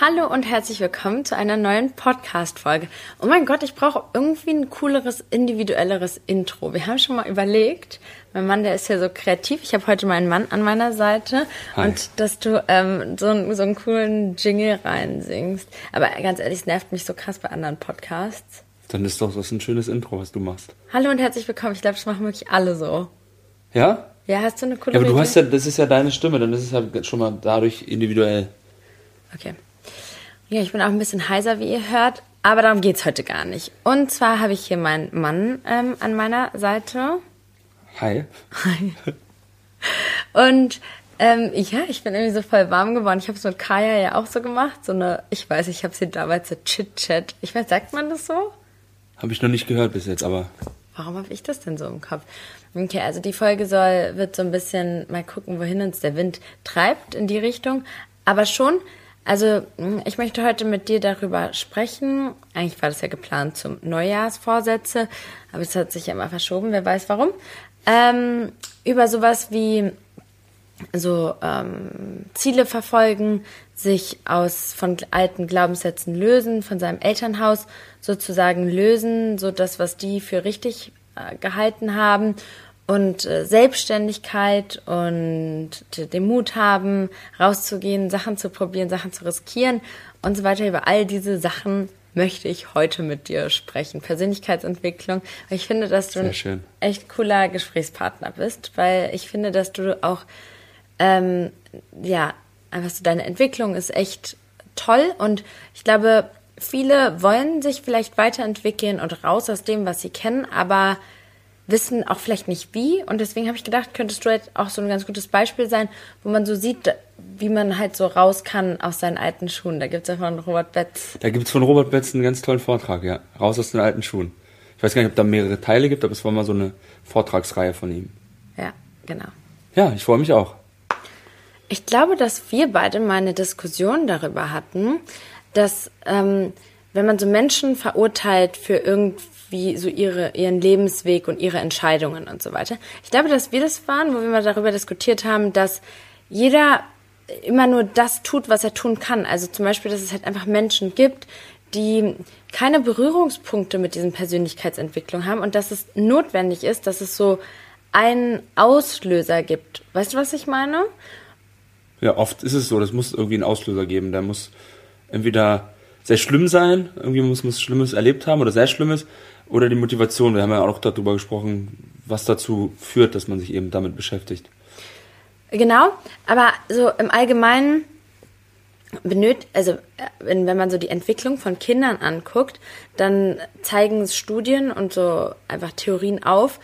Hallo und herzlich willkommen zu einer neuen Podcast-Folge. Oh mein Gott, ich brauche irgendwie ein cooleres, individuelleres Intro. Wir haben schon mal überlegt, mein Mann, der ist ja so kreativ. Ich habe heute meinen Mann an meiner Seite Hi. und dass du ähm, so, einen- so einen coolen Jingle reinsingst. Aber ganz ehrlich, es nervt mich so krass bei anderen Podcasts. Dann ist doch das ein schönes Intro, was du machst. Hallo und herzlich willkommen. Ich glaube, das machen wirklich alle so. Ja? Ja, hast du eine coole Ja, aber du Idee? hast ja, das ist ja deine Stimme, dann ist es ja schon mal dadurch individuell. Okay. Ja, ich bin auch ein bisschen heiser, wie ihr hört, aber darum geht's heute gar nicht. Und zwar habe ich hier meinen Mann ähm, an meiner Seite. Hi. Und ähm, ja, ich bin irgendwie so voll warm geworden. Ich habe es mit Kaya ja auch so gemacht. So eine, ich weiß, ich habe sie damals so Chit-Chat. Ich weiß, sagt man das so? Habe ich noch nicht gehört bis jetzt, aber Warum habe ich das denn so im Kopf? Okay, also die Folge soll, wird so ein bisschen mal gucken, wohin uns der Wind treibt in die Richtung. Aber schon, also mh, ich möchte heute mit dir darüber sprechen. Eigentlich war das ja geplant zum Neujahrsvorsätze, aber es hat sich ja immer verschoben, wer weiß warum. Ähm, über sowas wie so ähm, Ziele verfolgen, sich aus von alten Glaubenssätzen lösen, von seinem Elternhaus sozusagen lösen, so das, was die für richtig äh, gehalten haben und äh, Selbstständigkeit und den Mut haben, rauszugehen, Sachen zu probieren, Sachen zu riskieren und so weiter. Über all diese Sachen möchte ich heute mit dir sprechen. Persönlichkeitsentwicklung. Ich finde, dass du ein echt cooler Gesprächspartner bist, weil ich finde, dass du auch ähm, ja, einfach so deine Entwicklung ist echt toll und ich glaube, viele wollen sich vielleicht weiterentwickeln und raus aus dem, was sie kennen, aber wissen auch vielleicht nicht wie und deswegen habe ich gedacht, könntest du jetzt auch so ein ganz gutes Beispiel sein, wo man so sieht, wie man halt so raus kann aus seinen alten Schuhen. Da gibt es ja von Robert Betz. da gibt's von Robert Betz einen ganz tollen Vortrag, ja. Raus aus den alten Schuhen. Ich weiß gar nicht, ob da mehrere Teile gibt, aber es war mal so eine Vortragsreihe von ihm. Ja, genau. Ja, ich freue mich auch. Ich glaube, dass wir beide mal eine Diskussion darüber hatten, dass ähm, wenn man so Menschen verurteilt für irgendwie so ihre, ihren Lebensweg und ihre Entscheidungen und so weiter. Ich glaube, dass wir das waren, wo wir mal darüber diskutiert haben, dass jeder immer nur das tut, was er tun kann. Also zum Beispiel, dass es halt einfach Menschen gibt, die keine Berührungspunkte mit diesen Persönlichkeitsentwicklung haben und dass es notwendig ist, dass es so einen Auslöser gibt. Weißt du, was ich meine? Ja, oft ist es so, das muss irgendwie einen Auslöser geben. Der muss entweder sehr schlimm sein, irgendwie muss man Schlimmes erlebt haben oder sehr Schlimmes, oder die Motivation. Wir haben ja auch darüber gesprochen, was dazu führt, dass man sich eben damit beschäftigt. Genau, aber so im Allgemeinen benötigt, also wenn, wenn man so die Entwicklung von Kindern anguckt, dann zeigen Studien und so einfach Theorien auf,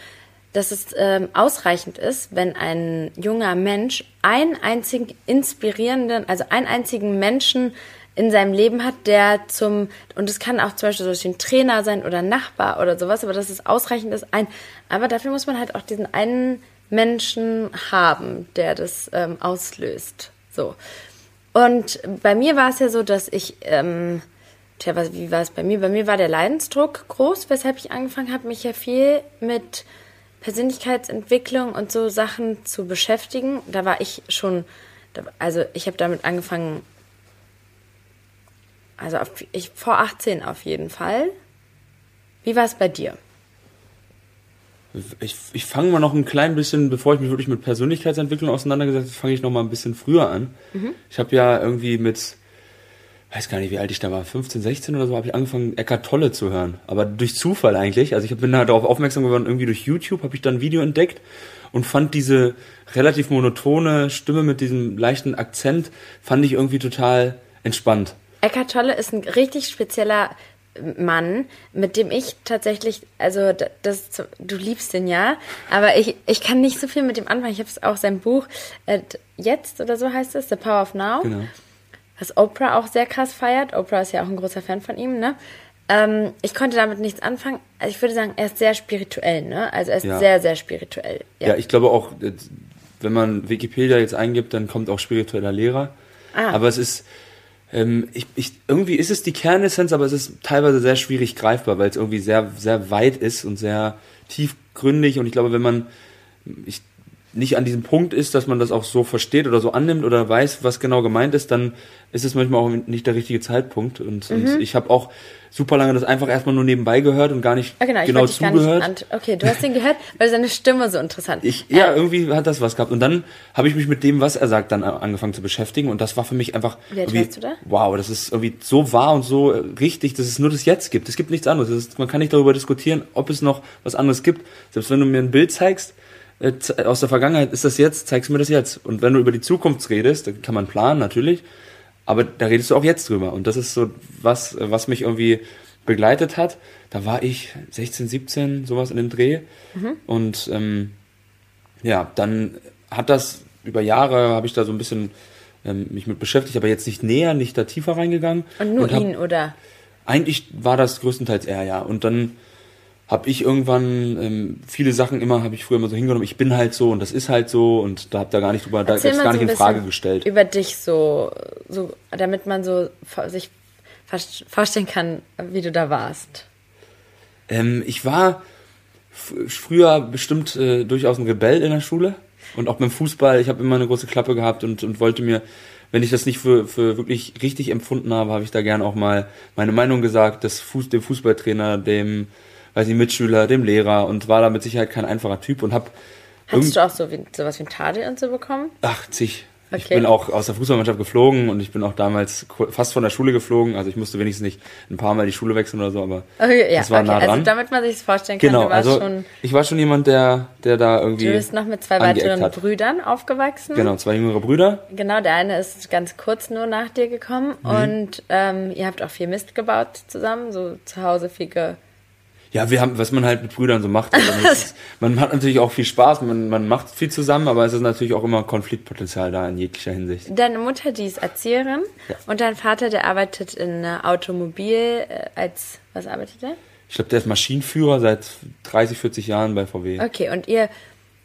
dass es ähm, ausreichend ist, wenn ein junger Mensch einen einzigen inspirierenden, also einen einzigen Menschen in seinem Leben hat, der zum, und es kann auch zum Beispiel so ein Trainer sein oder Nachbar oder sowas, aber dass es ausreichend ist, ein, aber dafür muss man halt auch diesen einen Menschen haben, der das ähm, auslöst. So. Und bei mir war es ja so, dass ich, ähm, tja, was, wie war es bei mir? Bei mir war der Leidensdruck groß, weshalb ich angefangen habe, mich ja viel mit Persönlichkeitsentwicklung und so Sachen zu beschäftigen. Da war ich schon, also ich habe damit angefangen, also auf, ich, vor 18 auf jeden Fall. Wie war es bei dir? Ich, ich fange mal noch ein klein bisschen, bevor ich mich wirklich mit Persönlichkeitsentwicklung auseinandergesetzt habe, fange ich noch mal ein bisschen früher an. Ich habe ja irgendwie mit, weiß gar nicht, wie alt ich da war, 15, 16 oder so, habe ich angefangen, Eckart Tolle zu hören. Aber durch Zufall eigentlich. Also ich bin halt darauf aufmerksam geworden, irgendwie durch YouTube habe ich dann ein Video entdeckt und fand diese relativ monotone Stimme mit diesem leichten Akzent, fand ich irgendwie total entspannt. Eckart Tolle ist ein richtig spezieller Mann, mit dem ich tatsächlich, also das, du liebst den ja, aber ich, ich kann nicht so viel mit dem anfangen. Ich habe auch sein Buch äh, jetzt oder so heißt es, The Power of Now, Genau. was Oprah auch sehr krass feiert. Oprah ist ja auch ein großer Fan von ihm, ne? Ähm, ich konnte damit nichts anfangen. Also ich würde sagen, er ist sehr spirituell, ne? Also er ist Ja. sehr, sehr spirituell. Ja. ich glaube auch, wenn man Wikipedia jetzt eingibt, dann kommt auch spiritueller Lehrer. Ah. Aber es ist, ähm, ich, ich, irgendwie ist es die Kernessenz, aber es ist teilweise sehr schwierig greifbar, weil es irgendwie sehr, sehr weit ist und sehr tiefgründig. Und ich glaube, wenn man, ich nicht an diesem Punkt ist, dass man das auch so versteht oder so annimmt oder weiß, was genau gemeint ist, dann ist es manchmal auch nicht der richtige Zeitpunkt. Und, mhm. und ich habe auch super lange das einfach erstmal nur nebenbei gehört und gar nicht ah, genau, genau zugehört. Okay, du hast den gehört, weil seine Stimme so interessant ich, Ja, äh, irgendwie hat das was gehabt. Und dann habe ich mich mit dem, was er sagt, dann angefangen zu beschäftigen. Und das war für mich einfach. Wie alt warst du da? Wow, das ist irgendwie so wahr und so richtig, dass es nur das Jetzt gibt. Es gibt nichts anderes. Ist, man kann nicht darüber diskutieren, ob es noch was anderes gibt. Selbst wenn du mir ein Bild zeigst, aus der Vergangenheit ist das jetzt, zeigst du mir das jetzt. Und wenn du über die Zukunft redest, dann kann man planen natürlich, aber da redest du auch jetzt drüber. Und das ist so was, was mich irgendwie begleitet hat. Da war ich 16, 17, sowas in dem Dreh. Mhm. Und ähm, ja, dann hat das über Jahre, habe ich da so ein bisschen ähm, mich mit beschäftigt, aber jetzt nicht näher, nicht da tiefer reingegangen. Und nur und ihn, oder? Eigentlich war das größtenteils er, ja. Und dann habe ich irgendwann ähm, viele Sachen immer, habe ich früher immer so hingenommen, ich bin halt so und das ist halt so und da habt ihr gar nicht drüber, da ist gar nicht so in Frage gestellt. Über dich so, so, damit man so sich vorstellen kann, wie du da warst. Ähm, ich war früher bestimmt äh, durchaus ein Rebell in der Schule und auch beim Fußball. Ich habe immer eine große Klappe gehabt und, und wollte mir, wenn ich das nicht für, für wirklich richtig empfunden habe, habe ich da gern auch mal meine Meinung gesagt, das Fuß, dem Fußballtrainer, dem weiß ich, Mitschüler, dem Lehrer und war da mit Sicherheit kein einfacher Typ und hab Hattest du auch so wie, sowas wie ein Tadel und so bekommen? Ach, zig. Okay. Ich bin auch aus der Fußballmannschaft geflogen und ich bin auch damals fast von der Schule geflogen. Also ich musste wenigstens nicht ein paar Mal die Schule wechseln oder so, aber okay, ja, das war okay. nah also dran. Also damit man sich das vorstellen kann, genau, also schon, ich war schon jemand, der, der da irgendwie. Du bist noch mit zwei weiteren hat. Brüdern aufgewachsen. Genau, zwei jüngere Brüder. Genau, der eine ist ganz kurz nur nach dir gekommen mhm. und ähm, ihr habt auch viel Mist gebaut zusammen, so zu Hause viel ge ja, wir haben, was man halt mit Brüdern so macht. Also ist, man hat natürlich auch viel Spaß, man, man macht viel zusammen, aber es ist natürlich auch immer Konfliktpotenzial da in jeglicher Hinsicht. Deine Mutter, die ist Erzieherin ja. und dein Vater, der arbeitet in Automobil äh, als, was arbeitet er? Ich glaube, der ist Maschinenführer seit 30, 40 Jahren bei VW. Okay, und ihr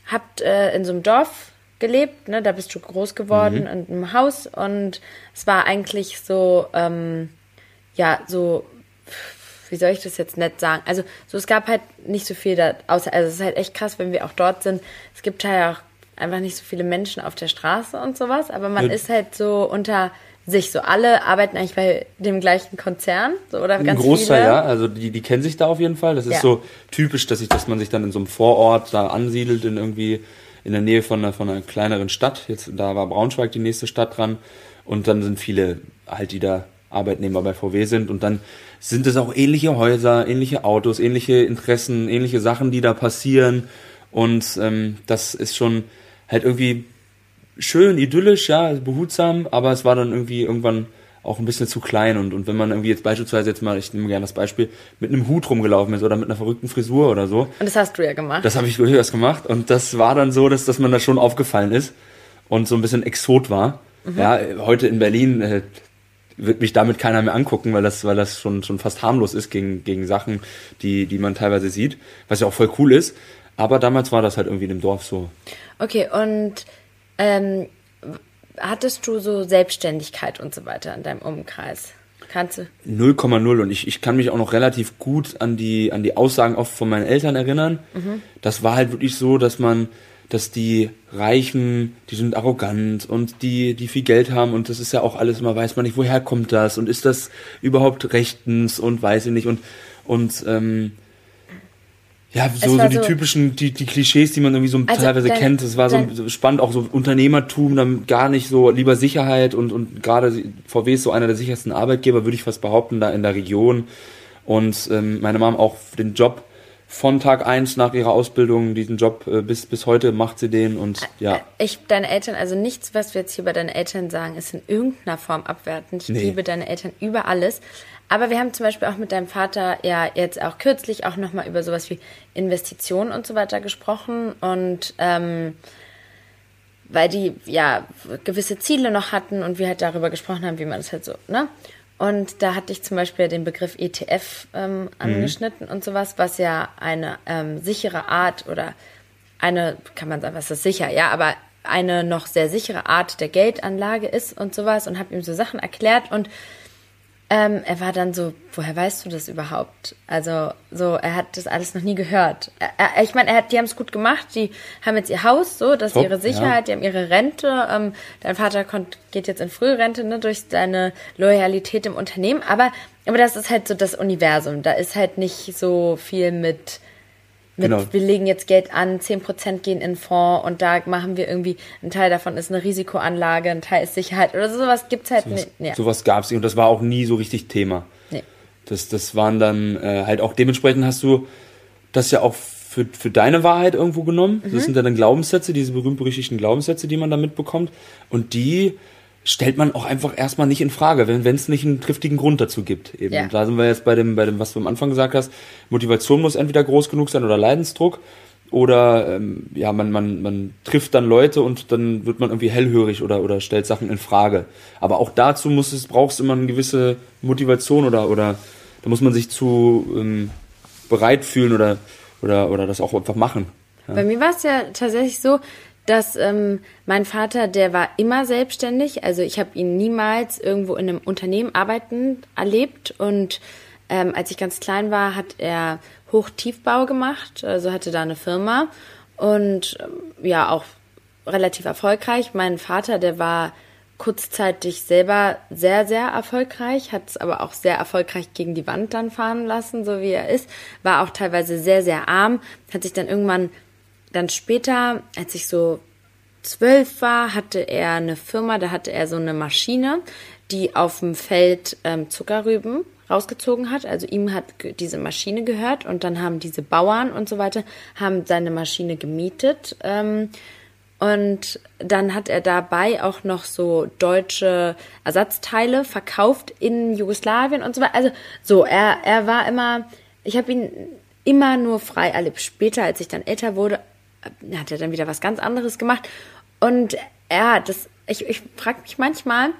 habt äh, in so einem Dorf gelebt, ne? Da bist du groß geworden mhm. in einem Haus und es war eigentlich so, ähm, ja, so wie soll ich das jetzt nett sagen? Also, so, es gab halt nicht so viel da, außer, also, es ist halt echt krass, wenn wir auch dort sind. Es gibt halt auch einfach nicht so viele Menschen auf der Straße und sowas, aber man ja. ist halt so unter sich so. Alle arbeiten eigentlich bei dem gleichen Konzern, so, oder ganz Ein Großteil, viele. ja. Also, die, die kennen sich da auf jeden Fall. Das ist ja. so typisch, dass, ich, dass man sich dann in so einem Vorort da ansiedelt, in irgendwie, in der Nähe von einer, von einer kleineren Stadt. Jetzt, da war Braunschweig die nächste Stadt dran. Und dann sind viele halt, die da Arbeitnehmer bei VW sind und dann sind es auch ähnliche Häuser, ähnliche Autos, ähnliche Interessen, ähnliche Sachen, die da passieren und ähm, das ist schon halt irgendwie schön, idyllisch, ja, behutsam, aber es war dann irgendwie irgendwann auch ein bisschen zu klein und, und wenn man irgendwie jetzt beispielsweise jetzt mal, ich nehme gerne das Beispiel, mit einem Hut rumgelaufen ist oder mit einer verrückten Frisur oder so. Und das hast du ja gemacht. Das habe ich durchaus gemacht und das war dann so, dass, dass man da schon aufgefallen ist und so ein bisschen Exot war. Mhm. Ja, heute in Berlin äh, wird mich damit keiner mehr angucken, weil das, weil das schon, schon fast harmlos ist gegen, gegen Sachen, die, die man teilweise sieht, was ja auch voll cool ist. Aber damals war das halt irgendwie in dem Dorf so. Okay, und ähm, hattest du so Selbstständigkeit und so weiter in deinem Umkreis? Kannst du? 0,0 und ich, ich kann mich auch noch relativ gut an die, an die Aussagen oft von meinen Eltern erinnern. Mhm. Das war halt wirklich so, dass man, dass die Reichen, die sind arrogant und die, die viel Geld haben und das ist ja auch alles immer, weiß man nicht, woher kommt das und ist das überhaupt rechtens und weiß ich nicht und, und ähm, ja, so, so die so typischen, die, die Klischees, die man irgendwie so also teilweise dein, kennt. Es war so spannend, auch so Unternehmertum, dann gar nicht so lieber Sicherheit und, und gerade VW ist so einer der sichersten Arbeitgeber, würde ich fast behaupten, da in der Region. Und ähm, meine Mom auch den Job von Tag eins nach ihrer Ausbildung diesen Job äh, bis, bis heute macht sie den und ja. Ich, deine Eltern, also nichts, was wir jetzt hier über deine Eltern sagen, ist in irgendeiner Form abwertend. Ich nee. liebe deine Eltern über alles. Aber wir haben zum Beispiel auch mit deinem Vater ja jetzt auch kürzlich auch nochmal über sowas wie Investitionen und so weiter gesprochen und ähm, weil die ja gewisse Ziele noch hatten und wir halt darüber gesprochen haben, wie man das halt so, ne? Und da hatte ich zum Beispiel den Begriff ETF ähm, mhm. angeschnitten mhm. und sowas, was ja eine ähm, sichere Art oder eine, kann man sagen, was ist sicher, ja, aber eine noch sehr sichere Art der Geldanlage ist und sowas und habe ihm so Sachen erklärt und Ähm, er war dann so, woher weißt du das überhaupt? Also, so, er hat das alles noch nie gehört. Er, er, ich meine, er hat, die haben es gut gemacht, die haben jetzt ihr Haus, so, das ist ihre Sicherheit, ja. die haben ihre Rente. Ähm, dein Vater kommt, geht jetzt in Frührente, ne, durch seine Loyalität im Unternehmen. Aber, aber das ist halt so das Universum. Da ist halt nicht so viel mit, mit, Genau. wir legen jetzt Geld an, 10% gehen in Fonds und da machen wir irgendwie, ein Teil davon ist eine Risikoanlage, ein Teil ist Sicherheit oder so, sowas gibt's halt nicht. Ja. Sowas gab es nicht und das war auch nie so richtig Thema. Nee. Das, das waren dann äh, halt auch dementsprechend hast du das ja auch für, für deine Wahrheit irgendwo genommen. Mhm. Das sind ja dann Glaubenssätze, diese berühmt-berüchtigten Glaubenssätze, die man da mitbekommt. Und die stellt man auch einfach erstmal nicht in Frage, wenn es nicht einen triftigen Grund dazu gibt. Eben. Ja. Da sind wir jetzt bei dem, bei dem, was du am Anfang gesagt hast. Motivation muss entweder groß genug sein oder Leidensdruck. Oder ähm, ja, man, man, man trifft dann Leute und dann wird man irgendwie hellhörig oder, oder stellt Sachen in Frage. Aber auch dazu muss es, braucht es immer eine gewisse Motivation oder, oder da muss man sich zu ähm, bereit fühlen oder, oder, oder das auch einfach machen. Bei mir war es ja tatsächlich so, dass ähm, mein Vater, der war immer selbstständig. Also ich habe ihn niemals irgendwo in einem Unternehmen arbeiten erlebt. Und ähm, als ich ganz klein war, hat er Hochtiefbau gemacht, also hatte da eine Firma und ähm, ja auch relativ erfolgreich. Mein Vater, der war kurzzeitig selber sehr, sehr erfolgreich, hat es aber auch sehr erfolgreich gegen die Wand dann fahren lassen, so wie er ist, war auch teilweise sehr, sehr arm, hat sich dann irgendwann, dann später, als ich so zwölf war, hatte er eine Firma, da hatte er so eine Maschine, die auf dem Feld ähm, Zuckerrüben rausgezogen hat. Also ihm hat diese Maschine gehört und dann haben diese Bauern und so weiter haben seine Maschine gemietet. Ähm, und dann hat er dabei auch noch so deutsche Ersatzteile verkauft in Jugoslawien und so weiter. Also so, er, er war immer, ich habe ihn immer nur frei erlebt. Später, als ich dann älter wurde, hat er dann wieder was ganz anderes gemacht. Und er, das, ich, ich frage mich manchmal,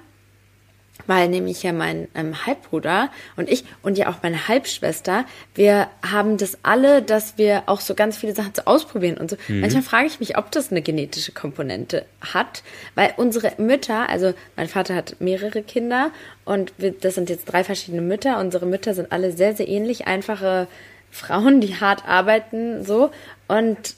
weil nämlich ja mein ähm, Halbbruder und ich und ja auch meine Halbschwester, wir haben das alle, dass wir auch so ganz viele Sachen zu ausprobieren und so. Manchmal frage ich mich, ob das eine genetische Komponente hat, weil unsere Mütter, also mein Vater hat mehrere Kinder und wir, das sind jetzt drei verschiedene Mütter. Unsere Mütter sind alle sehr, sehr ähnlich, einfache Frauen, die hart arbeiten, so und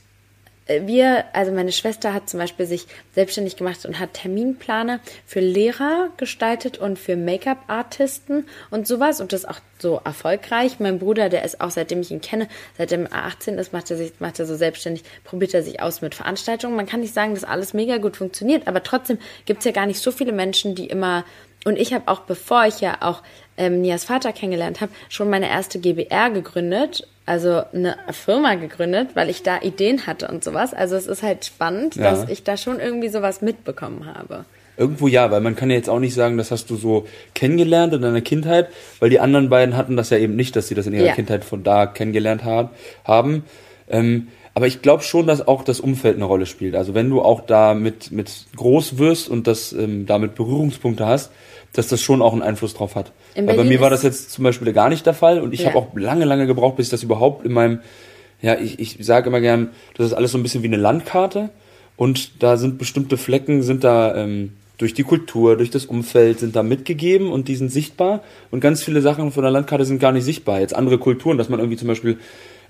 wir, also meine Schwester hat zum Beispiel sich selbstständig gemacht und hat Terminplaner für Lehrer gestaltet und für Make-up-Artisten und sowas und das auch so erfolgreich. Mein Bruder, der ist auch seitdem ich ihn kenne, seitdem er 18 ist, macht er sich, macht er so selbstständig, probiert er sich aus mit Veranstaltungen. Man kann nicht sagen, dass alles mega gut funktioniert, aber trotzdem gibt's ja gar nicht so viele Menschen, die immer und ich habe auch, bevor ich ja auch ähm, Nias Vater kennengelernt habe, schon meine erste GBR gegründet, also eine Firma gegründet, weil ich da Ideen hatte und sowas. Also es ist halt spannend, Ja. dass ich da schon irgendwie sowas mitbekommen habe. Irgendwo ja, weil man kann ja jetzt auch nicht sagen, das hast du so kennengelernt in deiner Kindheit, weil die anderen beiden hatten das ja eben nicht, dass sie das in ihrer Ja. Kindheit von da kennengelernt ha- haben. Ähm, aber ich glaube schon, dass auch das Umfeld eine Rolle spielt. Also wenn du auch da mit, mit groß wirst und das ähm, damit Berührungspunkte hast, dass das schon auch einen Einfluss drauf hat. In Weil bei mir war das jetzt zum Beispiel gar nicht der Fall und ich Ja. habe auch lange, lange gebraucht, bis ich das überhaupt in meinem, ja, ich, ich sage immer gern, das ist alles so ein bisschen wie eine Landkarte und da sind bestimmte Flecken, sind da ähm, durch die Kultur, durch das Umfeld sind da mitgegeben und die sind sichtbar und ganz viele Sachen von der Landkarte sind gar nicht sichtbar. Jetzt andere Kulturen, dass man irgendwie zum Beispiel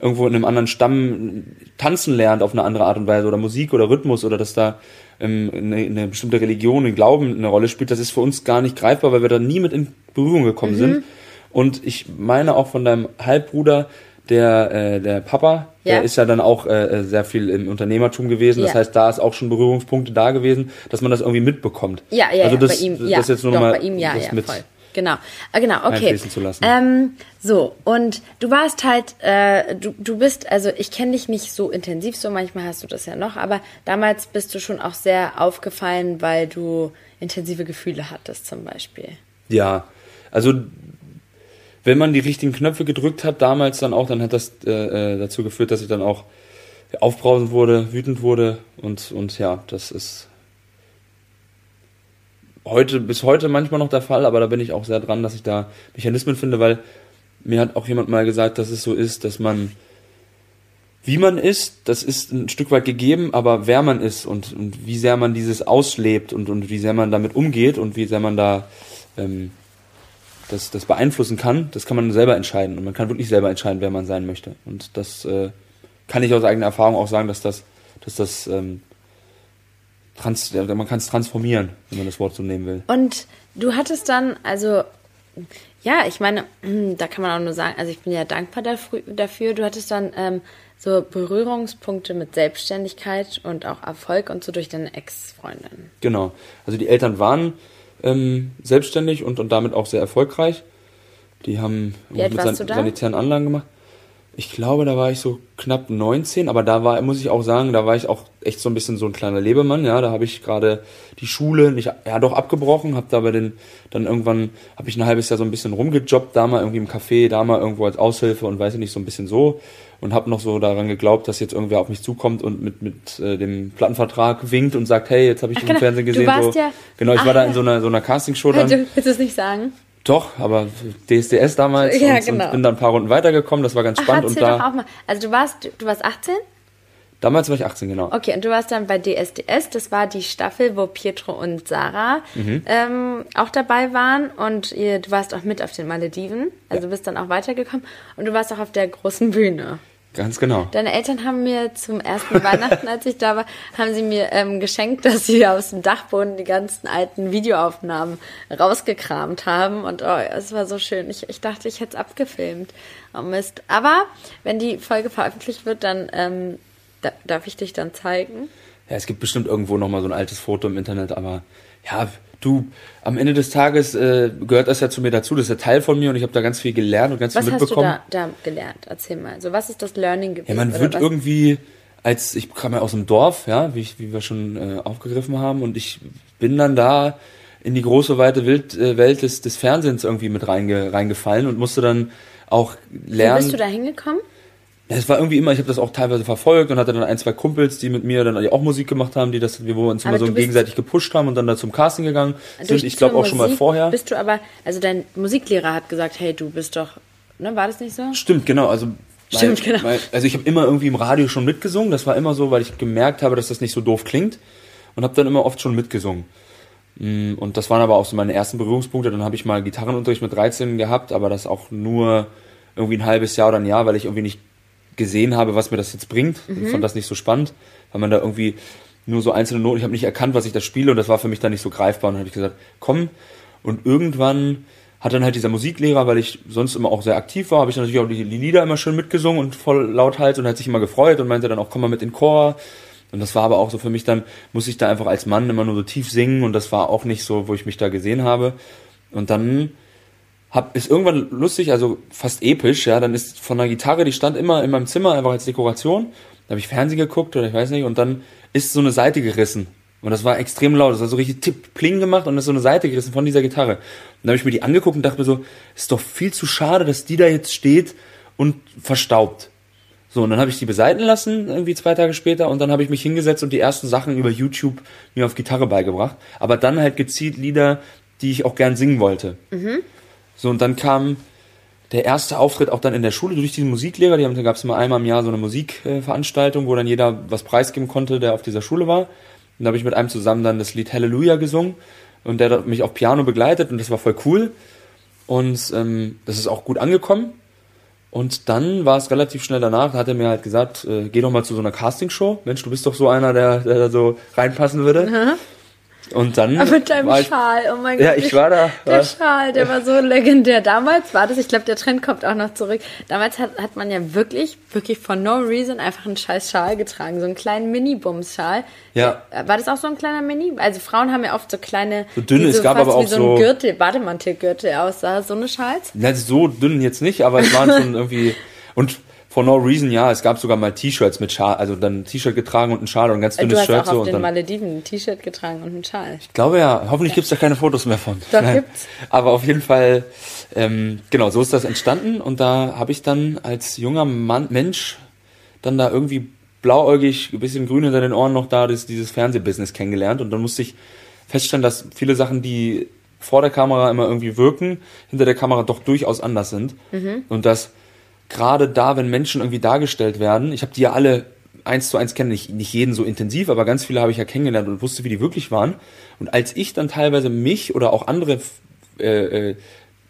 irgendwo in einem anderen Stamm tanzen lernt auf eine andere Art und Weise oder Musik oder Rhythmus oder dass da ähm, eine, eine bestimmte Religion, ein Glauben eine Rolle spielt, das ist für uns gar nicht greifbar, weil wir da nie mit in Berührung gekommen sind. Und ich meine auch von deinem Halbbruder, der, äh, der Papa, Ja. der ist ja dann auch äh, sehr viel im Unternehmertum gewesen. Das Ja. heißt, da ist auch schon Berührungspunkte da gewesen, dass man das irgendwie mitbekommt. Ja, ja, also ja, das, bei ihm, ja, das jetzt nur doch, mal ihm, ja, ja, mit voll. Genau, ah, genau, okay. zu lassen. Ähm, so, und du warst halt, äh, du, du bist, also ich kenne dich nicht so intensiv, so manchmal hast du das ja noch, aber damals bist du schon auch sehr aufgefallen, weil du intensive Gefühle hattest zum Beispiel. Ja, also wenn man die richtigen Knöpfe gedrückt hat damals dann auch, dann hat das äh, äh, dazu geführt, dass ich dann auch aufbrausend wurde, wütend wurde und und ja, das ist heute bis heute manchmal noch der Fall, aber da bin ich auch sehr dran, dass ich da Mechanismen finde, weil mir hat auch jemand mal gesagt, dass es so ist, dass man wie man ist, das ist ein Stück weit gegeben, aber wer man ist und, und wie sehr man dieses auslebt und, und wie sehr man damit umgeht und wie sehr man da ähm, das, das beeinflussen kann, das kann man selber entscheiden. Und man kann wirklich selber entscheiden, wer man sein möchte. Und das äh, kann ich aus eigener Erfahrung auch sagen, dass das, dass das ähm, trans, man kann es transformieren, wenn man das Wort so nehmen will. Und du hattest dann, also, ja, ich meine, da kann man auch nur sagen, also ich bin ja dankbar dafür. Du hattest dann ähm, so Berührungspunkte mit Selbstständigkeit und auch Erfolg und so durch deine Ex-Freundin. Genau. Also die Eltern waren ähm, selbstständig und, und damit auch sehr erfolgreich. Die haben Wie mit da? sanitären Anlagen gemacht. Ich glaube, da war ich so knapp 19, aber da war, muss ich auch sagen, da war ich auch echt so ein bisschen so ein kleiner Lebemann, ja, da habe ich gerade die Schule nicht, ja doch abgebrochen, habe da bei den, dann irgendwann habe ich ein halbes Jahr so ein bisschen rumgejobbt, da mal irgendwie im Café, da mal irgendwo als Aushilfe und weiß ich nicht, so ein bisschen so und habe noch so daran geglaubt, dass jetzt irgendwer auf mich zukommt und mit mit äh, dem Plattenvertrag winkt und sagt, hey, jetzt habe ich Ach, dich genau. im Fernsehen Du gesehen. warst so. ja- genau, ich Ach, war da ja. in so einer so einer Castingshow dann. Du willst es nicht sagen? Doch, aber DSDS damals Ja, und, genau. und bin dann ein paar Runden weitergekommen, das war ganz Ach, spannend und erzähl doch da auch mal. Also du warst, du warst 18? damals war ich 18 genau. Okay, und du warst dann bei DSDS. Das war die Staffel, wo Pietro und Sarah Mhm. ähm, auch dabei waren. Und ihr, du warst auch mit auf den Malediven. Also du bist dann auch weitergekommen. Und du warst auch auf der großen Bühne. Ganz genau. Deine Eltern haben mir zum ersten Weihnachten, als ich da war, haben sie mir ähm, geschenkt, dass sie aus dem Dachboden die ganzen alten Videoaufnahmen rausgekramt haben. Und oh, es war so schön. Ich, ich dachte, ich hätte es abgefilmt. Oh Mist. Aber wenn die Folge veröffentlicht wird, dann ähm, da, darf ich dich dann zeigen. Ja, es gibt bestimmt irgendwo noch mal so ein altes Foto im Internet, aber ja, du, am Ende des Tages äh, gehört das ja zu mir dazu, das ist ja Teil von mir und ich habe da ganz viel gelernt und ganz Was viel hast du mitbekommen. da, da gelernt? Erzähl mal. So, was ist das Learning gewesen? Ja, man wird was? irgendwie, als ich kam ja aus dem Dorf, ja, wie, ich, wie wir schon äh, aufgegriffen haben, und ich bin dann da in die große weite Wild, äh, Welt des, des Fernsehens irgendwie mit reinge, reingefallen und musste dann auch Wie lernen. bist du da hingekommen? Ja, es war irgendwie immer, ich habe das auch teilweise verfolgt und hatte dann ein, zwei Kumpels, die mit mir dann auch Musik gemacht haben, die das, wo wir uns Aber immer so gegenseitig gepusht haben und dann da zum Casting gegangen Durch sind. Ich glaube auch schon mal Musik vorher. Bist du aber, also dein Musiklehrer hat gesagt, hey, du bist doch, ne, war das nicht so? Stimmt, genau. Also, Stimmt, weil, genau. Weil, also ich habe immer irgendwie im Radio schon mitgesungen. Das war immer so, weil ich gemerkt habe, dass das nicht so doof klingt und habe dann immer oft schon mitgesungen. Mm, Und das waren aber auch so meine ersten Berührungspunkte. Dann habe ich mal Gitarrenunterricht mit 13 gehabt, aber das auch nur irgendwie ein halbes Jahr oder ein Jahr, weil ich irgendwie nicht gesehen habe, was mir das jetzt bringt. Mhm. Ich fand das nicht so spannend, weil man da irgendwie nur so einzelne Noten, ich habe nicht erkannt, was ich da spiele und das war für mich dann nicht so greifbar. Und dann habe ich gesagt, komm. Und irgendwann hat dann halt dieser Musiklehrer, weil ich sonst immer auch sehr aktiv war, habe ich natürlich auch die, die Lieder immer schön mitgesungen und voll lauthals und hat sich immer gefreut und meinte dann auch, komm mal mit in den Chor. Und das war aber auch so für mich dann, muss ich da einfach als Mann immer nur so tief singen und das war auch nicht so, wo ich mich da gesehen habe. Und dann hab, ist irgendwann lustig, also fast episch, ja, dann ist von der Gitarre, die stand immer in meinem Zimmer einfach als Dekoration. Da habe ich Fernsehen geguckt oder ich weiß nicht und dann ist so eine Seite gerissen. Und das war extrem laut, das hat so richtig tipp, pling gemacht und ist so eine Seite gerissen von dieser Gitarre. Und dann habe ich mir die angeguckt und dachte mir so, ist doch viel zu schade, dass die da jetzt steht und verstaubt. So, und dann habe ich die beseiten lassen, irgendwie zwei Tage später, und dann habe ich mich hingesetzt und die ersten Sachen über YouTube mir auf Gitarre beigebracht. Aber dann halt gezielt Lieder, die ich auch gern singen wollte. So, und dann kam der erste Auftritt auch dann in der Schule durch diesen Musiklehrer. Die haben, da gab es immer einmal im Jahr so eine Musikveranstaltung, wo dann jeder was preisgeben konnte, der auf dieser Schule war. Und da habe ich mit einem zusammen dann das Lied Halleluja gesungen. Und der hat mich auf Piano begleitet und das war voll cool. Und ähm, das ist auch gut angekommen. Und dann war es relativ schnell danach, da hat er mir halt gesagt, äh, geh doch mal zu so einer Castingshow. Mensch, du bist doch so einer, der, der da so reinpassen würde. Und dann Aber mit deinem ich, Schal, oh mein Ja, Gott. ich war da. Der War- Schal, der war so legendär. Damals war das, ich glaube, der Trend kommt auch noch zurück. Damals hat, hat man ja wirklich, wirklich for no reason einfach einen scheiß Schal getragen. So einen kleinen Mini-Bums-Schal. Ja. Der- War das auch so ein kleiner Mini? Also Frauen haben ja oft so kleine, So dünne, die es gab aber wie auch so so- ein Gürtel, Bademantelgürtel aussah. So eine Schals? Ja, so dünn jetzt nicht, aber es waren schon irgendwie. Und for no reason, ja, es gab sogar mal T-Shirts mit Schal, also dann ein T-Shirt getragen und ein Schal und ein ganz Du dünnes hast Shirt auch so. auf Und den dann, Malediven ein T-Shirt getragen und einen Schal. ich glaube ja, hoffentlich gibt's da keine Fotos mehr von. Doch, gibt's. Aber auf jeden Fall, ähm, genau, so ist das entstanden und da habe ich dann als junger Mann, Mensch dann da irgendwie blauäugig, ein bisschen grün hinter den Ohren noch da das, dieses Fernsehbusiness kennengelernt und dann musste ich feststellen, dass viele Sachen, die vor der Kamera immer irgendwie wirken, hinter der Kamera doch durchaus anders sind und dass gerade da, wenn Menschen irgendwie dargestellt werden, ich habe die ja alle eins zu eins kennen, nicht, nicht jeden so intensiv, aber ganz viele habe ich ja kennengelernt und wusste, wie die wirklich waren. Und als ich dann teilweise mich oder auch andere äh, äh,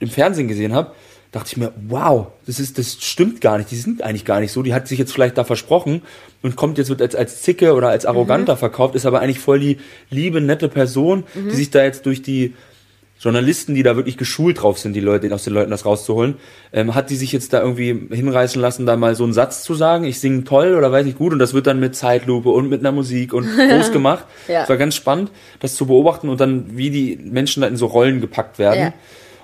im Fernsehen gesehen habe, dachte ich mir, wow, das ist, das stimmt gar nicht, die sind eigentlich gar nicht so, die hat sich jetzt vielleicht da versprochen und kommt jetzt als, als Zicke oder als arroganter mhm. verkauft, ist aber eigentlich voll die liebe, nette Person, mhm. die sich da jetzt durch die Journalisten, die da wirklich geschult drauf sind, die Leute, aus den Leuten das rauszuholen, ähm, hat die sich jetzt da irgendwie hinreißen lassen, da mal so einen Satz zu sagen, ich singe toll oder weiß ich gut und das wird dann mit Zeitlupe und mit einer Musik und groß gemacht. ja. Es war ganz spannend, das zu beobachten und dann, wie die Menschen da in so Rollen gepackt werden ja.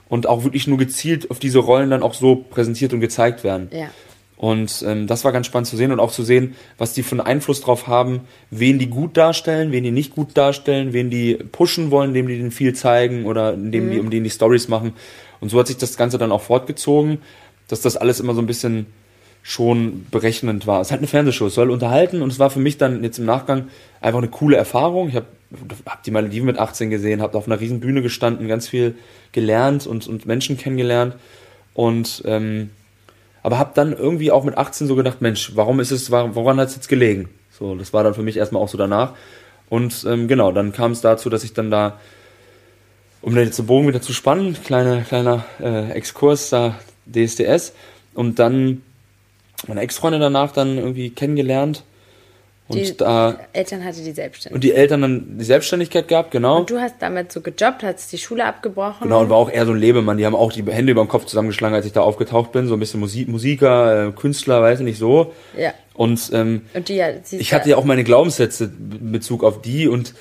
und auch wirklich nur gezielt auf diese Rollen dann auch so präsentiert und gezeigt werden. Ja. Und ähm, das war ganz spannend zu sehen und auch zu sehen, was die für einen Einfluss drauf haben, wen die gut darstellen, wen die nicht gut darstellen, wen die pushen wollen, indem die den viel zeigen oder indem mhm. die, um den die Stories machen. Und so hat sich das Ganze dann auch fortgezogen, dass das alles immer so ein bisschen schon berechnend war. Es hat eine Fernsehshow, es soll unterhalten und es war für mich dann jetzt im Nachgang einfach eine coole Erfahrung. Ich habe hab die Malediven mit 18 gesehen, habe auf einer riesen Bühne gestanden, ganz viel gelernt und, und Menschen kennengelernt und ähm, aber habe dann irgendwie auch mit 18 so gedacht, Mensch, warum ist es, woran hat es jetzt gelegen? So, das war dann für mich erstmal auch so danach. Und ähm, genau, dann kam es dazu, dass ich dann da, um den jetzt Bogen wieder zu spannen, kleiner, kleiner äh, Exkurs da DSDS und dann meine Ex-Freundin danach dann irgendwie kennengelernt und die da, Eltern hatte die Selbstständigkeit. Und die Eltern dann die Selbstständigkeit gehabt, genau. Und du hast damit so gejobbt, hast die Schule abgebrochen. Genau, und war auch eher so ein Lebemann. Die haben auch die Hände über den Kopf zusammengeschlagen, als ich da aufgetaucht bin. So ein bisschen Musik, Musiker, äh, Künstler, weiß ich nicht so. Ja. Und, ähm, und die, ja, ich hatte ja auch meine Glaubenssätze in Bezug auf die und